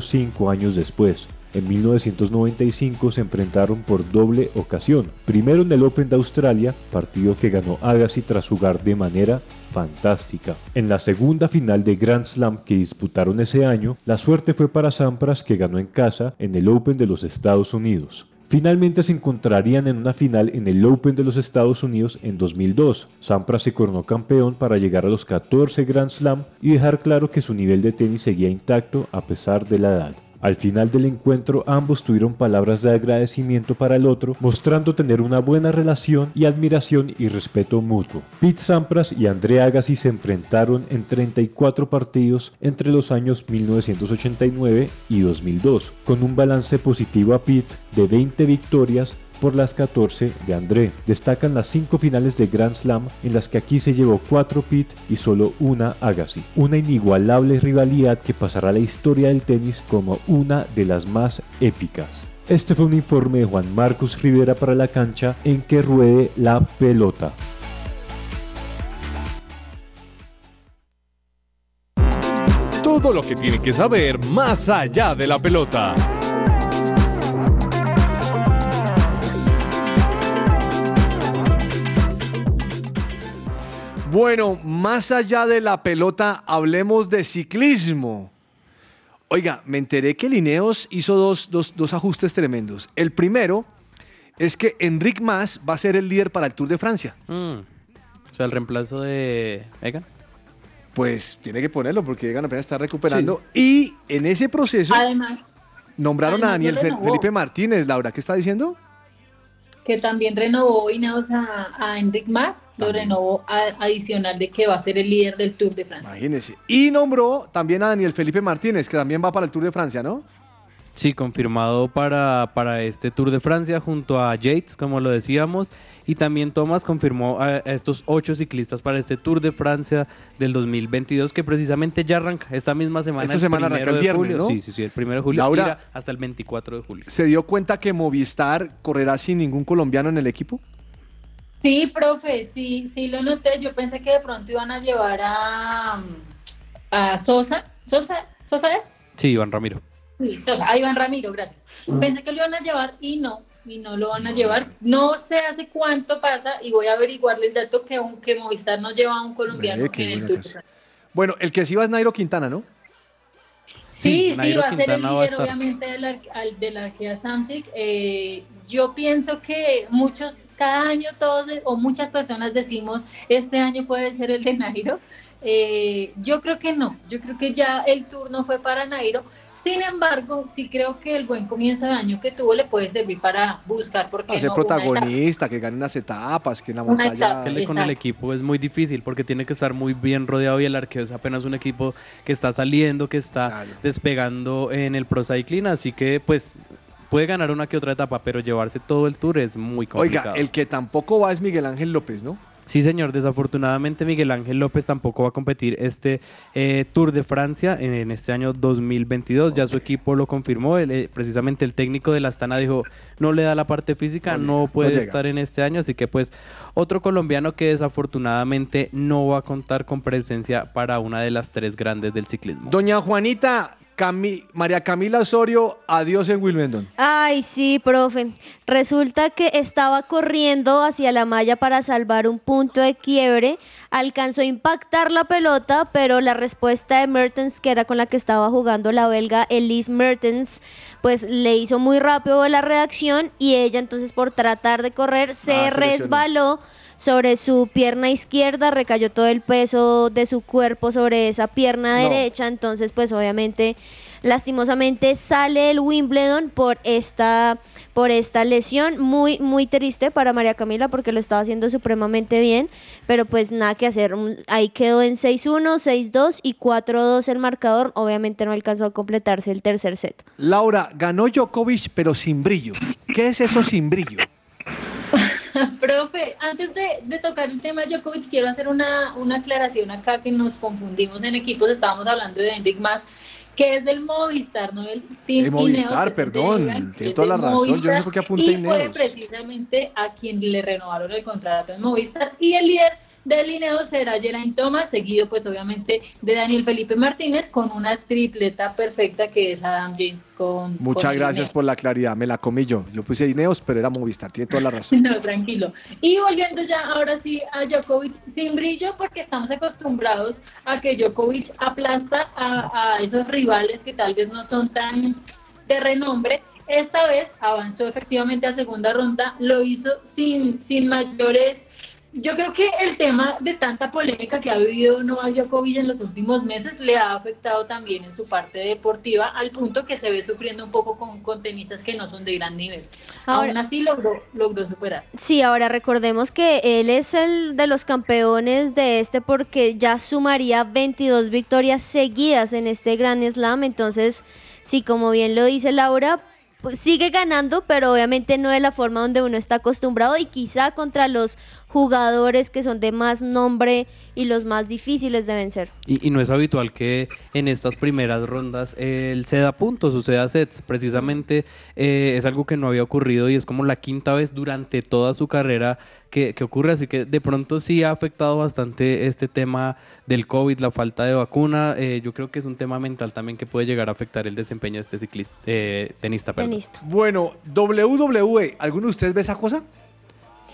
cinco años después. En 1995 se enfrentaron por doble ocasión. Primero en el Open de Australia, partido que ganó Agassi tras jugar de manera fantástica. En la segunda final de Grand Slam que disputaron ese año, la suerte fue para Sampras que ganó en casa en el Open de los Estados Unidos. Finalmente se encontrarían en una final en el Open de los Estados Unidos en 2002. Sampras se coronó campeón para llegar a los 14 Grand Slam y dejar claro que su nivel de tenis seguía intacto a pesar de la edad. Al final del encuentro ambos tuvieron palabras de agradecimiento para el otro, mostrando tener una buena relación y admiración y respeto mutuo. Pete Sampras y André Agassi se enfrentaron en 34 partidos entre los años 1989 y 2002, con un balance positivo a Pete de 20 victorias por las 14 de André. Destacan las 5 finales de Grand Slam en las que aquí se llevó 4 Pete y solo una Agassi. Una inigualable rivalidad que pasará a la historia del tenis como una de las más épicas. Este fue un informe de Juan Marcos Rivera para la cancha en que ruede la pelota. Todo lo que tiene que saber más allá de la pelota. Bueno, más allá de la pelota, hablemos de ciclismo. Oiga, me enteré que Lineos hizo dos, dos- dos ajustes tremendos. El primero es que Enric Mas va a ser el líder para el Tour de Francia. Mm. O sea, el reemplazo de Egan. Pues tiene que ponerlo porque Egan apenas está recuperando. Y en ese proceso Además, nombraron a Daniel. Felipe Martínez. Laura, ¿qué está diciendo? Que también renovó Ineos a, a Enric Mas, lo renovó a- adicional de que va a ser el líder del Tour de Francia. Imagínese. Y nombró también a Daniel Felipe Martínez, que también va para el Tour de Francia, ¿no? Sí, confirmado para, para este Tour de Francia junto a Yates, como lo decíamos. Y también Thomas confirmó a, a estos ocho ciclistas para este Tour de Francia del 2022, que precisamente ya arranca esta misma semana. Esta el semana arranca el de viernes, julio. ¿no? Sí, sí, sí, el primero de julio. Laura- irá hasta el 24 de julio. ¿Se dio cuenta que Movistar correrá sin ningún colombiano en el equipo? Sí, profe, sí, sí lo noté. Yo pensé que de pronto iban a llevar a, a Sosa. ¿Sosa? ¿Sosa es? Sí, Iván Ramiro. Sí, Sosa, a Iván Ramiro, gracias. Pensé que lo iban a llevar y no, y no lo van a llevar. No sé hace cuánto pasa y voy a averiguarle el dato que, un, que Movistar nos lleva a un colombiano en el Tour. Bueno, el que sí va es Nairo Quintana, ¿no? Sí, sí, Nairo va a ser el Quintana líder, estar. obviamente, del, ar- al- de la Arkea Samsic. Eh, yo pienso que muchos, cada año todos, de- o muchas personas decimos, este año puede ser el de Nairo. Eh, yo creo que no, yo creo que ya el turno fue para Nairo. Sin embargo, sí creo que el buen comienzo de año que tuvo le puede servir para buscar, porque ser no, etapa. protagonista, que gane unas etapas, que en la Una montaña... etapa, Es que con el equipo es muy difícil porque tiene que estar muy bien rodeado y el arqueo es apenas un equipo que está saliendo, que está despegando en el Pro Cycling, así que pues puede ganar una que otra etapa, pero llevarse todo el tour es muy complicado. Oiga, el que tampoco va es Miguel Ángel López, ¿no? Sí, señor. Desafortunadamente Miguel Ángel López tampoco va a competir este eh, Tour de Francia en, en este año 2022. Ya su equipo lo confirmó. El, eh, precisamente el técnico de la Astana dijo no le da la parte física, No puede no estar en este año. Así que pues otro colombiano que desafortunadamente no va a contar con presencia para una de las tres grandes del ciclismo. Doña Juanita, Cami- María Camila Osorio, adiós en Wilmendon. Ay, sí, profe. Resulta que estaba corriendo hacia la malla para salvar un punto de quiebre. Alcanzó a impactar la pelota, pero la respuesta de Mertens, que era con la que estaba jugando la belga Elise Mertens, pues le hizo muy rápido la reacción y ella entonces por tratar de correr se Ah, lesionó. Sobre su pierna izquierda, recayó todo el peso de su cuerpo sobre esa pierna No. derecha, entonces pues obviamente lastimosamente sale el Wimbledon por esta por esta lesión muy muy triste para María Camila porque lo estaba haciendo supremamente bien, pero pues nada que hacer, ahí quedó en 6-1, 6-2 y 4-2 el marcador, obviamente no alcanzó a completarse el tercer set. Laura, ganó Djokovic, pero sin brillo. ¿Qué es eso sin brillo? (laughs) Profe, antes de, de tocar el tema de Djokovic, quiero hacer una, una aclaración acá que nos confundimos en equipos. Estábamos hablando de Enric Mas, que es del Movistar, no del Team De Movistar, Ineos, perdón, de- tiene toda la razón, yo no sé por qué apunté Y fue Ineos. precisamente a quien le renovaron el contrato en Movistar. Y el líder del Ineos será Geraint Thomas, seguido pues obviamente de Daniel Felipe Martínez, con una tripleta perfecta que es Adam James con Muchas con gracias por la claridad, me la comí yo. Yo puse Ineos, pero era Movistar, tiene toda la (laughs) razón. No, tranquilo. Y volviendo ya ahora sí a Djokovic sin brillo, porque estamos acostumbrados a que Djokovic aplasta a, a esos rivales que tal vez no son tan de renombre. Esta vez avanzó efectivamente a segunda ronda, lo hizo sin, sin mayores. Yo creo que el tema de tanta polémica que ha vivido Novak Djokovic en los últimos meses le ha afectado también en su parte deportiva, al punto que se ve sufriendo un poco con, con tenistas que no son de gran nivel. Ahora- Aún así logró, logró superar. Sí, ahora recordemos que él es el de los campeones de este porque ya sumaría 22 victorias seguidas en este Grand Slam, entonces sí, como bien lo dice Laura, pues sigue ganando, pero obviamente no de la forma donde uno está acostumbrado y quizá contra los jugadores que son de más nombre y los más difíciles de vencer. Y, y no es habitual que en estas primeras rondas él se da puntos o se da sets. Precisamente eh, es algo que no había ocurrido y es como la quinta vez durante toda su carrera que, que ocurre. Así que de pronto sí ha afectado bastante este tema del COVID, la falta de vacuna. Eh, yo creo que es un tema mental también que puede llegar a afectar el desempeño de este ciclista, eh, tenista. perdón. Bueno, WWE, ¿alguno de ustedes ve esa cosa?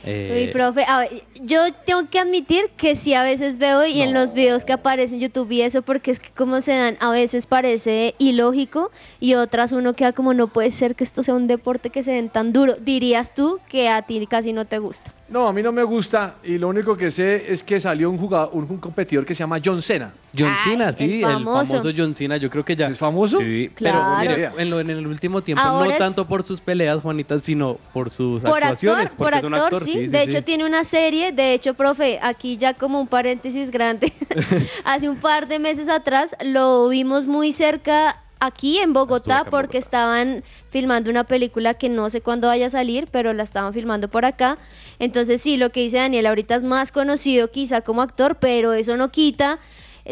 Eh, Uy, profe, a ver, yo tengo que admitir que sí a veces veo y en los videos que aparecen en YouTube y eso, porque es que como se dan, a veces parece ilógico y otras uno queda como no puede ser que esto sea un deporte que se den tan duro. Dirías tú que a ti casi no te gusta. No, a mí no me gusta y lo único que sé es que salió un jugador, un, un competidor que se llama John Cena. John Ay, Cena, el sí, el famoso. famoso. John Cena, yo creo que ya. ¿Es famoso? Sí, Claro. pero mire, en, lo- en el último tiempo Ahora no es- tanto por sus peleas, Juanita, sino por sus Por actuaciones. actor, por porque es un actor, sí. De hecho, tiene una serie. De hecho, profe, aquí ya como un paréntesis grande. (laughs) Hace un par de meses atrás lo vimos muy cerca aquí en Bogotá porque estaban filmando una película que no sé cuándo vaya a salir, pero la estaban filmando por acá. Entonces, sí, lo que dice Daniel ahorita es más conocido quizá como actor, pero eso no quita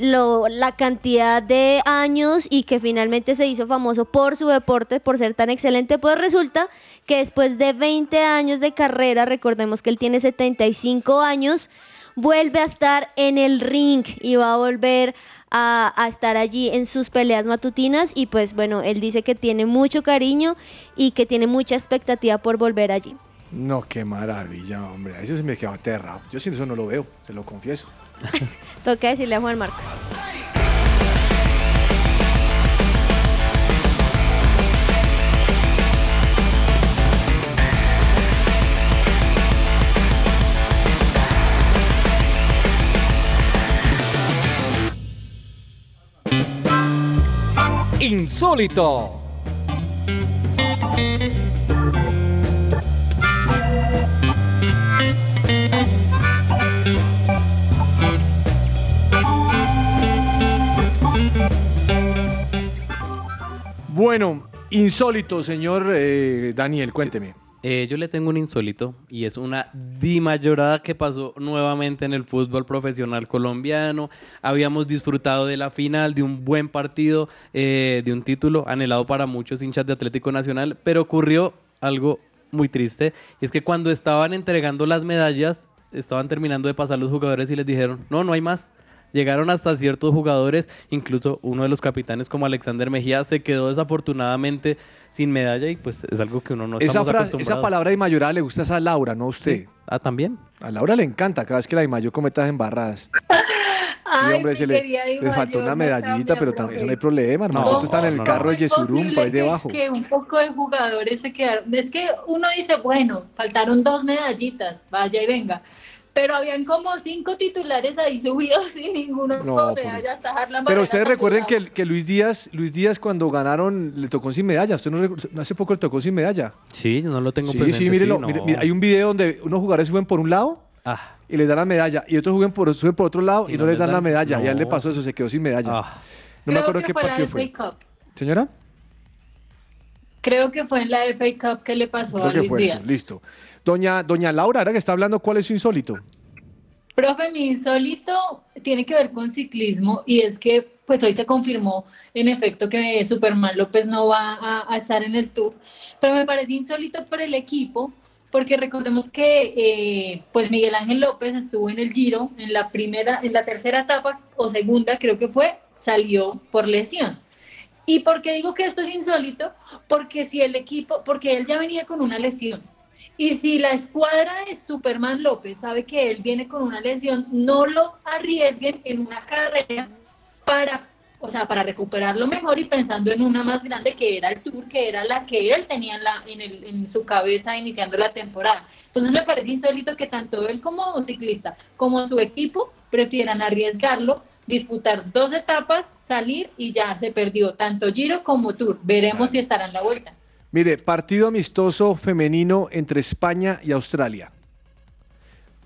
lo, la cantidad de años y que finalmente se hizo famoso por su deporte, por ser tan excelente, pues resulta que después de 20 años de carrera, recordemos que él tiene 75 años, vuelve a estar en el ring y va a volver a, a estar allí en sus peleas matutinas y pues bueno, él dice que tiene mucho cariño y que tiene mucha expectativa por volver allí. No, qué maravilla, hombre. Eso se me quedó aterrado. Yo sin eso no lo veo, se lo confieso. (laughs) Toca decirle a Juan Marcos. Insólito. Bueno, insólito, señor eh, Daniel, cuénteme. Eh, yo le tengo un insólito y es una Dima llorada que pasó nuevamente en el fútbol profesional colombiano. Habíamos disfrutado de la final, de un buen partido, eh, de un título anhelado para muchos hinchas de Atlético Nacional, pero ocurrió algo muy triste. Y es que cuando estaban entregando las medallas, estaban terminando de pasar los jugadores y les dijeron, no, no hay más. Llegaron hasta ciertos jugadores, incluso uno de los capitanes como Alexander Mejía se quedó desafortunadamente sin medalla y pues es algo que uno no esa, estamos frase, esa palabra de mayoral le gusta a esa Laura, no a usted. Ah, también. A Laura le encanta cada vez que la de Mayo cometa embarradas. (laughs) Sí, hombre, se le, le faltó una medallita, pero también eso no hay problema, hermano. No, está en el no, carro ¿Cómo de es Yesurum, por ahí que- debajo. Que un poco de jugadores se quedaron. Es que uno dice, bueno, faltaron dos medallitas, vaya y venga. Pero habían como cinco titulares ahí subidos (laughs) y ninguno No, con medalla hasta Harlan Pero ustedes recuerden que, que Luis Díaz, Luis Díaz cuando ganaron le tocó sin medalla. Usted no hace poco le tocó sin medalla. Sí, yo no lo tengo Sí, presente. sí, mírelo. no. mire- mire, hay un video donde unos jugadores suben por un lado Ah. y les dan la medalla y otros suben por, suben por otro lado y, no, les dan, la medalla. Y a él le pasó eso, se quedó sin medalla. No me acuerdo que qué fue la partido FA fue. Cup. ¿Señora? Creo que fue en la FA Cup que le pasó a Creo que Luis fue Díaz. eso. Listo. Doña, doña Laura, ahora que está hablando, ¿cuál es su insólito? Profe, mi insólito tiene que ver con ciclismo y es que pues hoy se confirmó en efecto que Superman López no va a, estar en el tour, pero me parece insólito por el equipo porque recordemos que eh, pues Miguel Ángel López estuvo en el Giro en la primera, en la tercera etapa o segunda creo que fue, salió por lesión. ¿Y por qué digo que esto es insólito? Porque si el equipo, porque él ya venía con una lesión. Y si la escuadra de Superman López sabe que él viene con una lesión, no lo arriesguen en una carrera para, o sea, para recuperarlo mejor y pensando en una más grande que era el Tour, que era la que él tenía en, la, en, el- en su cabeza iniciando la temporada. Entonces me parece insólito que tanto él como ciclista, como su equipo, prefieran arriesgarlo, disputar dos etapas, salir y ya se perdió tanto Giro como Tour. Veremos si estará en la vuelta. Mire, partido amistoso femenino entre España y Australia.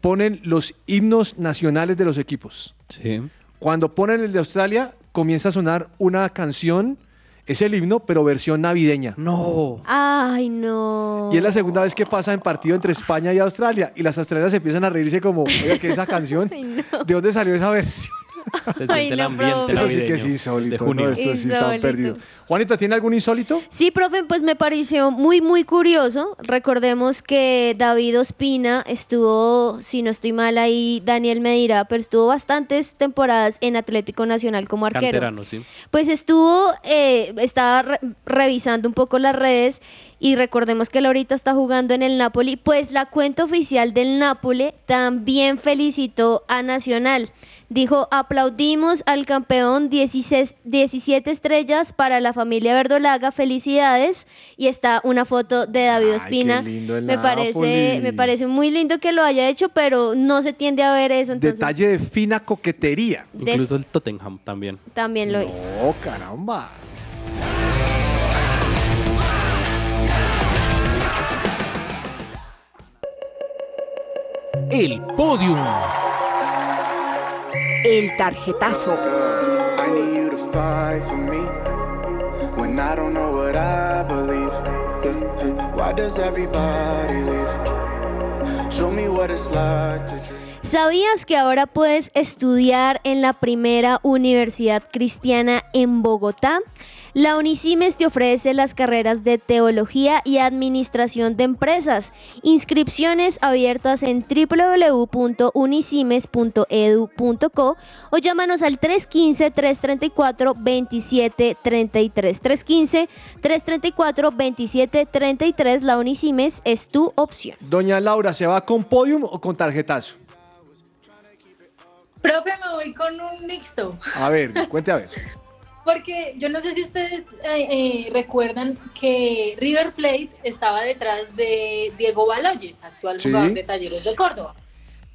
Ponen los himnos nacionales de los equipos. Sí. Cuando ponen el de Australia, comienza a sonar una canción, es el himno, pero versión navideña. No. Ay, no. Y es la segunda vez que pasa en partido entre España y Australia. Y las australianas empiezan a reírse como, oiga, ¿qué es esa canción? (laughs) ¿De dónde salió esa versión? (laughs) Se siente el ambiente Eso sí que es insólito. de junio. ¿no? Esto sí está Insólito. perdido. Juanita, ¿tiene algún insólito? Sí, profe, pues me pareció muy, muy curioso. Recordemos que David Ospina estuvo, si no estoy mal ahí, Daniel me dirá, pero estuvo bastantes temporadas en Atlético Nacional como arquero. Canterano, sí. Pues estuvo, eh, estaba re- revisando un poco las redes y recordemos que él ahorita está jugando en el Napoli, pues la cuenta oficial del Napoli también felicitó a Nacional. Dijo, aplaudimos al campeón 16 17 estrellas para la familia Verdolaga, felicidades. Y está una foto de David Ospina. lindo el me parece, me parece muy lindo que lo haya hecho, pero no se tiende a ver eso, entonces Detalle de fina coquetería. De- Incluso el Tottenham también. también lo hizo. Oh, caramba. It's like to dream. ¿Sabías que ahora puedes estudiar en la primera universidad cristiana en Bogotá? La Unicimes te ofrece las carreras de Teología y Administración de Empresas. Inscripciones abiertas en www.unicimes.edu.co o llámanos al 315-334-2733. 315-334-2733. La Unicimes es tu opción. Doña Laura, ¿se va con podium o con tarjetazo? Profe, me voy con un mixto. A ver, cuente a ver. (laughs) Porque yo no sé si ustedes eh, eh, recuerdan que River Plate estaba detrás de Diego Baloyes, actual Sí. jugador de Talleres de Córdoba.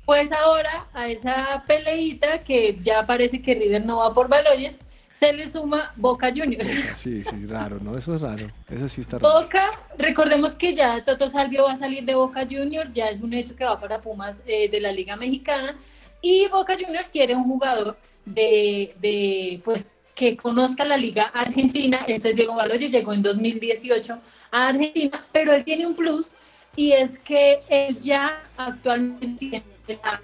Pues ahora a esa peleita que ya parece que River no va por Baloyes, se le suma Boca Juniors. Sí, sí, raro, ¿no? Eso es raro. Eso sí está raro. Boca, recordemos que ya Toto Salvio va a salir de Boca Juniors, ya es un hecho que va para Pumas eh, de la Liga Mexicana y Boca Juniors quiere un jugador de, de, pues que conozca la Liga Argentina. Este es Diego Baloyes, llegó en 2018 a Argentina, pero él tiene un plus y es que él ya actualmente tiene la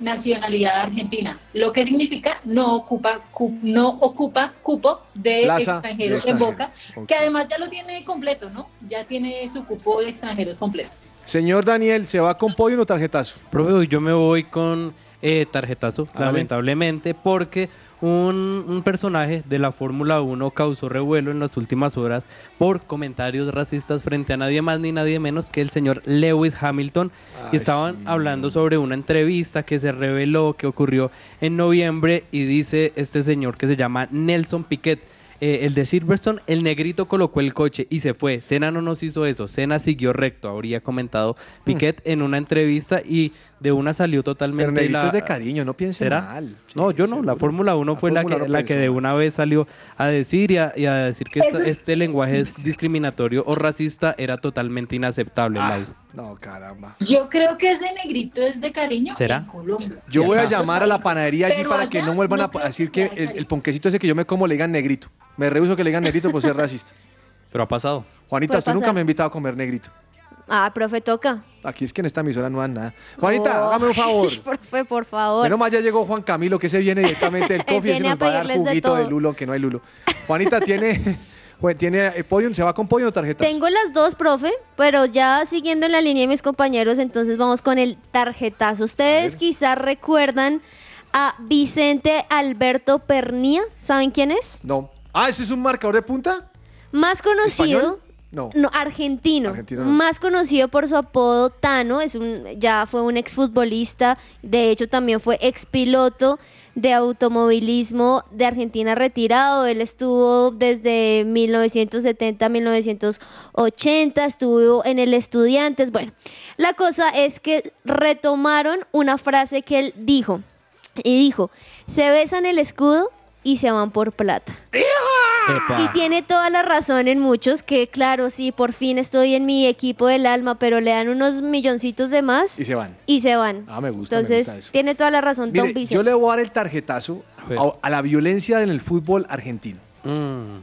nacionalidad argentina, lo que significa no ocupa cu- no ocupa cupo de Plaza extranjeros de en. Boca, Ok. que además ya lo tiene completo, ¿no? Ya tiene su cupo de extranjeros completo. Señor Daniel, ¿se va con podium o tarjetazo? Profe, yo me voy con eh, tarjetazo, lamentablemente, porque un, un personaje de la Fórmula 1 causó revuelo en las últimas horas por comentarios racistas frente a nadie más ni nadie menos que el señor Lewis Hamilton. Ay, y estaban hablando sobre una entrevista que se reveló que ocurrió en noviembre y dice este señor que se llama Nelson Piquet. eh, el de Silverstone, el negrito colocó el coche y se fue. Senna no nos hizo eso. Senna siguió recto, habría comentado Piquet (laughs) en una entrevista y de una salió totalmente. Pero negrito la- es de cariño, no piense ¿Será? mal. no, yo no. La Fórmula 1 fue la que, no la que pensó de una vez salió a decir y a, y a decir que esta- este lenguaje es discriminatorio o racista era totalmente inaceptable. Ah. No, caramba. Yo creo que ese negrito es de cariño ¿Será? en Colombia. Yo voy a llamar a la panadería allí Pero para que no vuelvan no a decir que el, el ponquecito ese que yo me como le digan negrito. Me rehuso que le digan negrito por ser racista. Pero ha pasado. Juanita, usted nunca pasar. me ha invitado a comer negrito. Ah, profe, toca. Aquí es que en esta emisora no dan nada. Juanita, Oh, hágame un (laughs) favor. profe, por favor. Menos mal ya llegó Juan Camilo, que se viene directamente del (laughs) coffee y se nos va a dar de juguito de, lulo, que no hay lulo. Juanita, ¿tiene, (laughs) tiene eh, podium? ¿Se va con podium o tarjetas? Tengo las dos, profe, pero ya siguiendo en la línea de mis compañeros, entonces vamos con el tarjetazo. Ustedes quizás recuerdan a Vicente Alberto Pernía, ¿saben quién es? No. Ah, ¿ese es un marcador de punta? Más conocido. ¿Español? No. No, argentino. Argentino no. Más conocido por su apodo Tano, es un, ya fue un exfutbolista, de hecho también fue expiloto de automovilismo de Argentina retirado. Él estuvo desde 1970 a 1980, estuvo en el Estudiantes. Bueno, la cosa es que retomaron una frase que él dijo y dijo, se besan el escudo y se van por plata. Epa. Y tiene toda la razón en muchos que, claro, sí, por fin estoy en mi equipo del alma, pero le dan unos milloncitos de más Y se van. y se van. Ah, me gusta, me Entonces, gusta eso. tiene toda la razón, Don Mire, Vicente. yo le voy a dar el tarjetazo a, a la violencia en el fútbol argentino. Mm.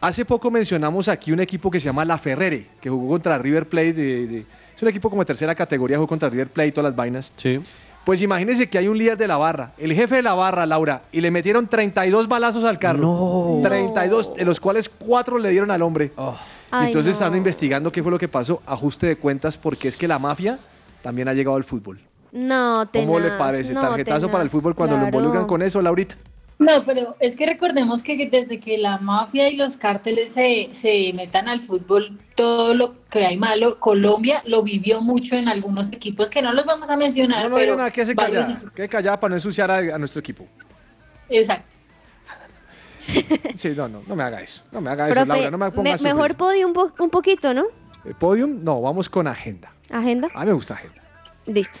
Hace poco mencionamos aquí un equipo que se llama La Ferrere, que jugó contra River Plate. De, de- es un equipo como de tercera categoría, jugó contra River Plate y todas las vainas. Sí. Pues imagínense que hay un líder de la barra, el jefe de la barra, Laura, y le metieron 32 balazos al carro. No. 32, de los cuales 4 le dieron al hombre. Ay, Entonces no. están investigando qué fue lo que pasó, ajuste de cuentas, porque es que la mafia también ha llegado al fútbol. No, tenaz. ¿Cómo le parece? no, Tarjetazo para el fútbol cuando lo involucran con eso, Laurita. No, pero es que recordemos que desde que la mafia y los cárteles se, se metan al fútbol, todo lo que hay malo, Colombia lo vivió mucho en algunos equipos que no los vamos a mencionar. No, no pero nada, que se varios- calla. Que callada para no ensuciar a, a nuestro equipo. Exacto. Sí, no, no, no me haga eso. No me haga eso, Laura, no me ponga me- mejor podio un, po- un poquito, ¿no? Eh, Podium, no, vamos con agenda. Agenda. A mí me gusta agenda. Listo.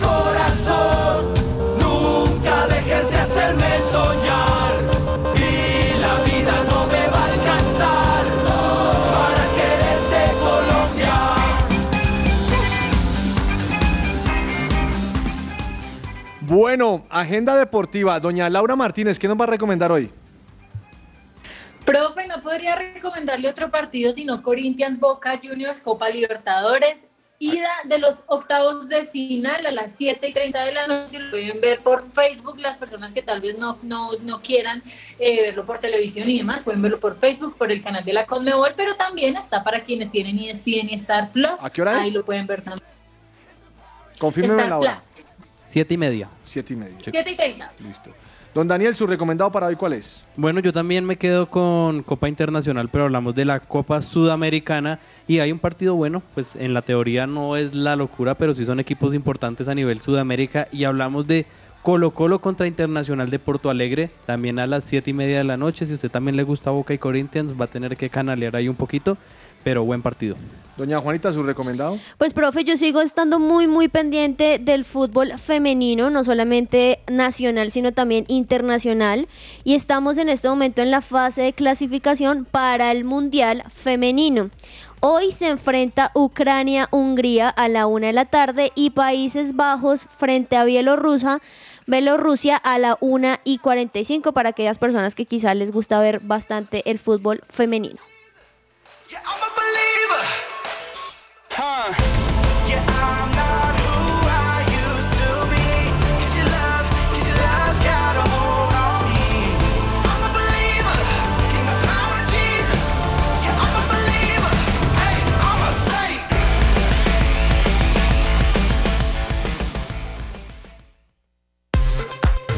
Bueno, agenda deportiva. Doña Laura Martínez, ¿qué nos va a recomendar hoy? Profe, no podría recomendarle otro partido sino Corinthians Boca Juniors Copa Libertadores. Ida de los octavos de final a las 7 y 30 de la noche. Lo pueden ver por Facebook. Las personas que tal vez no, no, no quieran eh, verlo por televisión y demás, pueden verlo por Facebook, por el canal de la Conmebol, pero también está para quienes tienen ESPN y Star Plus. ¿A qué hora es? Ahí lo pueden ver también. Confírmeme Star la hora. Plus, Siete y media. Siete y media. 7 y 30. Listo. Don Daniel, su recomendado para hoy, ¿cuál es? Bueno, yo también me quedo con Copa Internacional, pero hablamos de la Copa Sudamericana y hay un partido bueno, pues en la teoría no es la locura, pero sí son equipos importantes a nivel Sudamérica y hablamos de Colo Colo contra Internacional de Porto Alegre, también a las siete y media de la noche. Si a usted también le gusta Boca y Corinthians, va a tener que canalear ahí un poquito, pero buen partido. Doña Juanita, su recomendado. Pues profe, yo sigo estando muy muy pendiente del fútbol femenino, no solamente nacional, sino también internacional. Y estamos en este momento en la fase de clasificación para el Mundial Femenino. Hoy se enfrenta Ucrania-Hungría a la una de la tarde y Países Bajos frente a Bielorrusia. Bielorrusia a la 1 y 45 para aquellas personas que quizá les gusta ver bastante el fútbol femenino.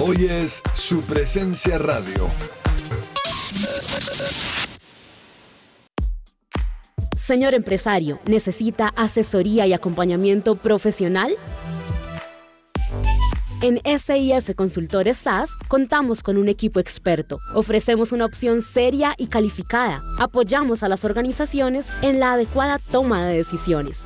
Hoy es su presencia radio. Señor empresario, ¿necesita asesoría y acompañamiento profesional? En SIF Consultores SAS contamos con un equipo experto. Ofrecemos una opción seria y calificada. Apoyamos a las organizaciones en la adecuada toma de decisiones.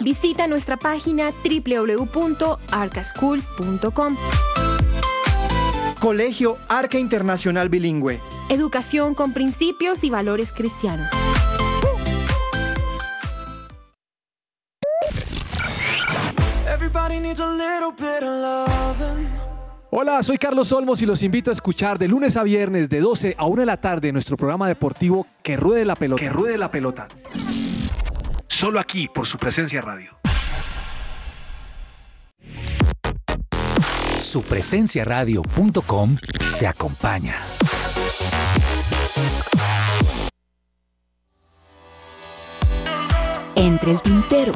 Visita nuestra página www.arcaschool.com. Colegio Arca Internacional Bilingüe. Educación con principios y valores cristianos. Everybody needs a little bit of loving. Hola, soy Carlos Olmos y los invito a escuchar de lunes a viernes de 12 a 1 de la tarde nuestro programa deportivo Que Ruede la Pelota. Que Ruede la Pelota. Solo aquí por su presencia radio. Supresenciaradio.com te acompaña. Entre el tintero.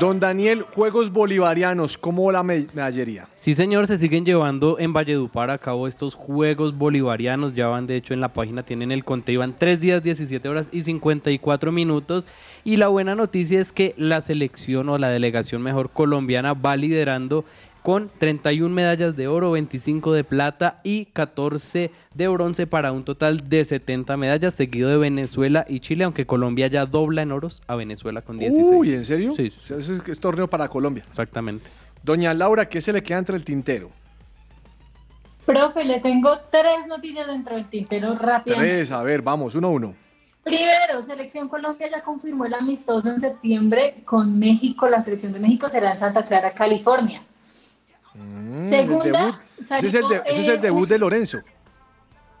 Don Daniel, Juegos Bolivarianos, ¿cómo la me- medallería? Sí, señor, se siguen llevando en Valledupar a cabo estos Juegos Bolivarianos. Ya van, de hecho, en la página tienen el conteo, van 3 días, 17 horas y 54 minutos. Y la buena noticia es que la selección o la delegación mejor colombiana va liderando con 31 medallas de oro, 25 de plata y 14 de bronce para un total de 70 medallas, seguido de Venezuela y Chile, aunque Colombia ya dobla en oros a Venezuela con 16. Uy, ¿en serio? Sí, O sea, ese es, es torneo para Colombia. exactamente. Doña Laura, ¿qué se le queda entre el tintero? Profe, le tengo tres noticias dentro del tintero rápidamente. Tres, a ver, vamos, uno a uno. Primero, Selección Colombia ya confirmó el amistoso en septiembre con México. La selección de México será en Santa Clara, California. Mm, Segunda, debut. Ese es el, de- ese es el debut de Lorenzo.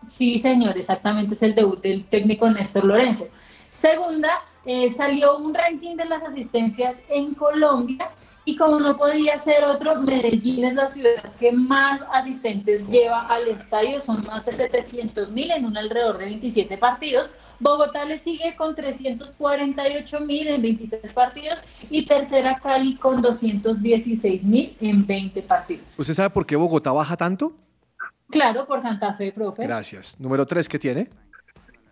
Sí, señor, exactamente es el debut del técnico Néstor Lorenzo. Segunda, eh, salió un ranking de las asistencias en Colombia y como no podía ser otro, Medellín es la ciudad que más asistentes lleva al estadio, son más de 700 mil en un alrededor de 27 partidos. Bogotá le sigue con 348 mil en 23 partidos y tercera Cali con 216 mil en 20 partidos. ¿Usted sabe por qué Bogotá baja tanto? Claro, por Santa Fe, profe. Gracias. Número tres, ¿qué tiene?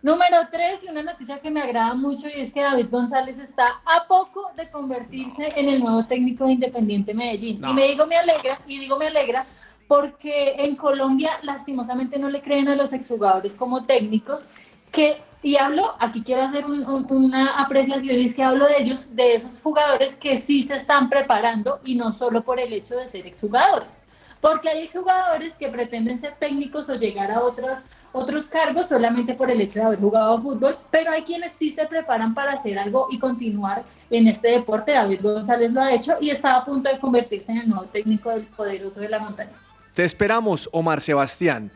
Número tres, y una noticia que me agrada mucho, y es que David González está a poco de convertirse en el nuevo técnico de Independiente Medellín. No. Y me digo me alegra, y digo me alegra, porque en Colombia lastimosamente no le creen a los exjugadores como técnicos, que, y hablo, aquí quiero hacer un- un- una apreciación, es que hablo de ellos, de esos jugadores que sí se están preparando, y no solo por el hecho de ser exjugadores. Porque hay jugadores que pretenden ser técnicos o llegar a otros, otros cargos solamente por el hecho de haber jugado fútbol, pero hay quienes sí se preparan para hacer algo y continuar en este deporte. David González lo ha hecho y está a punto de convertirse en el nuevo técnico del poderoso de la montaña. Te esperamos, Omar Sebastián.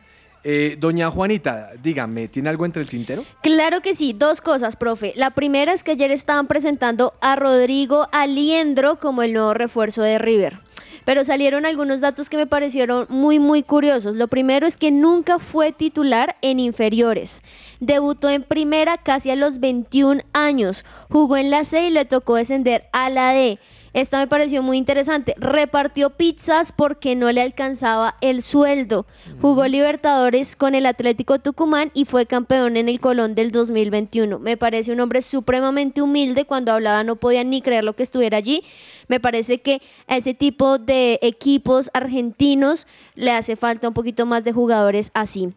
Eh, doña Juanita, dígame, ¿tiene algo entre el tintero? Claro que sí, dos cosas, profe. La primera es que ayer estaban presentando a Rodrigo Aliendro como el nuevo refuerzo de River. Pero salieron algunos datos que me parecieron muy, muy curiosos. Lo primero es que nunca fue titular en inferiores. Debutó en primera casi a los 21 años. Jugó en la C y le tocó descender a la D. Esta me pareció muy interesante. Repartió pizzas porque no le alcanzaba el sueldo. Jugó Libertadores con el Atlético Tucumán y fue campeón en el Colón del 2021. Me parece un hombre supremamente humilde. Cuando hablaba no podían ni creer lo que estuviera allí. Me parece que a ese tipo de equipos argentinos le hace falta un poquito más de jugadores así.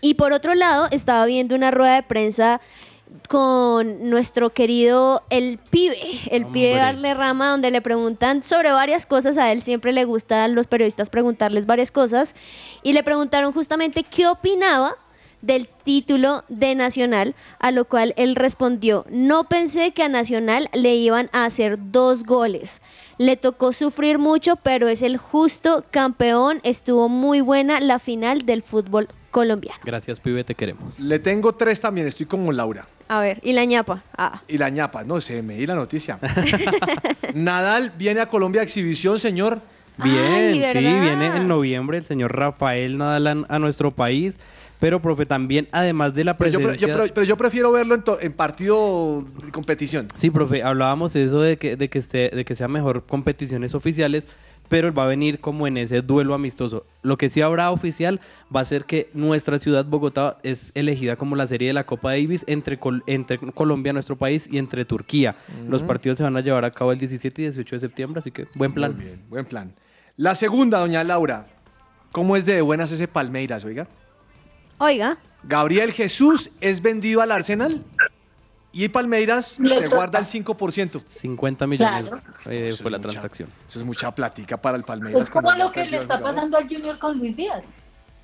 Y por otro lado, estaba viendo una rueda de prensa con nuestro querido el pibe, el pibe Rama, donde le preguntan sobre varias cosas. A él siempre le gusta a los periodistas preguntarles varias cosas. Y le preguntaron justamente qué opinaba del título de Nacional, a lo cual él respondió, no pensé que a Nacional le iban a hacer dos goles. Le tocó sufrir mucho, pero es el justo campeón. Estuvo muy buena la final del fútbol colombiano. Gracias, pibe, te queremos. Le tengo tres también, estoy como Laura. A ver, y la ñapa. Ah. Y la ñapa, no sé, me di la noticia. (laughs) Nadal viene a Colombia a exhibición, señor. Bien, Ay, sí, viene en noviembre el señor Rafael Nadal a, a nuestro país. Pero, profe, también, además de la Pero yo, presencia... pre- yo pre- pero yo prefiero verlo en, partido de competición. Sí, profe, hablábamos eso de que, de que, esté, de que sea mejor competiciones oficiales, pero él va a venir como en ese duelo amistoso. Lo que sí habrá oficial va a ser que nuestra ciudad, Bogotá, es elegida como la serie de la Copa Davis entre, Col- entre Colombia, nuestro país, y entre Turquía. Los partidos se van a llevar a cabo el 17 y 18 de septiembre, así que buen plan. Muy bien, buen plan. La segunda, doña Laura. ¿Cómo es de buenas ese Palmeiras, oiga? Oiga, Gabriel Jesús es vendido al Arsenal y Palmeiras Le se toca. guarda el 5%. 50 millones Claro. eh, fue la mucha- transacción. Eso es mucha plática para el Palmeiras. Es como lo que le está jugador. pasando al Junior con Luis Díaz.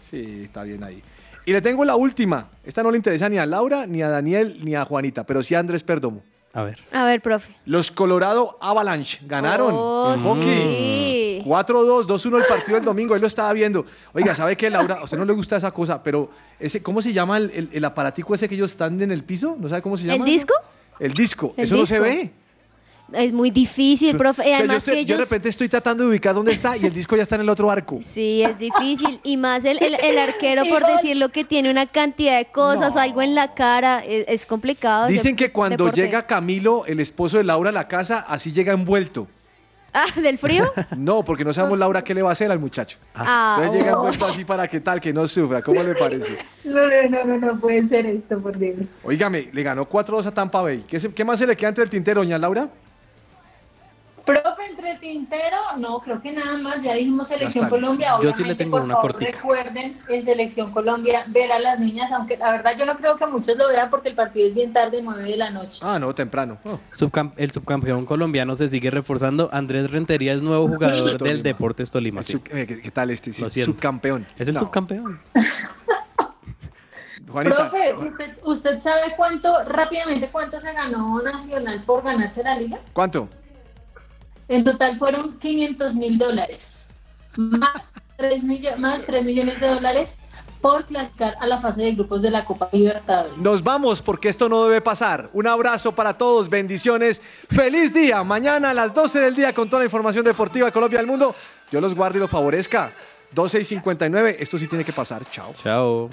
Sí, está bien ahí. Y le tengo la última. Esta no le interesa ni a Laura, ni a Daniel, ni a Juanita, pero sí a Andrés Perdomo. A ver. a ver, profe. Los Colorado Avalanche ganaron. Oh, Hockey. sí. 4-2, 2-1 el partido del domingo. Él lo estaba viendo. Oiga, ¿sabe qué, Laura? A usted no le gusta esa cosa, pero ese, ¿cómo se llama el, el- el aparatico ese que ellos están en el piso? ¿No sabe cómo se llama? ¿El disco? El disco. El Eso no se disco. ve. Es muy difícil, profe. Y O sea, además yo, estoy- que yo de repente estoy tratando de ubicar dónde está y el disco ya está en el otro arco. Sí, es difícil. Y más el, el- el arquero, (laughs) por decirlo, que tiene una cantidad de cosas, algo en la cara, es, es complicado. Dicen que cuando deporte. llega Camilo, el esposo de Laura, a la casa, así llega envuelto. Ah, ¿del frío? (laughs) No, porque no sabemos Laura qué le va a hacer al muchacho. Ah, Entonces llega oh. envuelto así para que tal, que no sufra. ¿Cómo le parece? (laughs) No, no, no, no, no puede ser esto, por Dios. Óigame, le ganó 4-2 a Tampa Bay. ¿Qué, se- qué más se le queda entre el tintero, doña Laura? Profe, entre Tintero, no, creo que nada más, ya dijimos Selección. Colombia, Yo sí obviamente, le tengo por una favor, cortica. recuerden en Selección Colombia ver a las niñas, aunque la verdad yo no creo que muchos lo vean porque el partido es bien tarde, 9 de la noche. Ah, no, temprano. Oh. Subcam- el subcampeón colombiano se sigue reforzando. Andrés Rentería es nuevo (laughs) jugador del Tolima. Deportes Tolima. sí. Sub- eh, ¿qué, qué tal este? Subcampeón. Es el No, subcampeón. (laughs) Juanita, Profe, ¿usted, ¿usted sabe cuánto, rápidamente, cuánto se ganó Nacional por ganarse la liga? ¿cuánto? En total fueron 500 mil dólares, más 3, más 3 millones de dólares por clasificar a la fase de grupos de la Copa Libertadores. Nos vamos porque esto no debe pasar. Un abrazo para todos, bendiciones. Feliz día. Mañana a las 12 del día con toda la información deportiva de Colombia del mundo. Dios los guarde y los favorezca. 12 y 59. Esto sí tiene que pasar. Chao. Chao.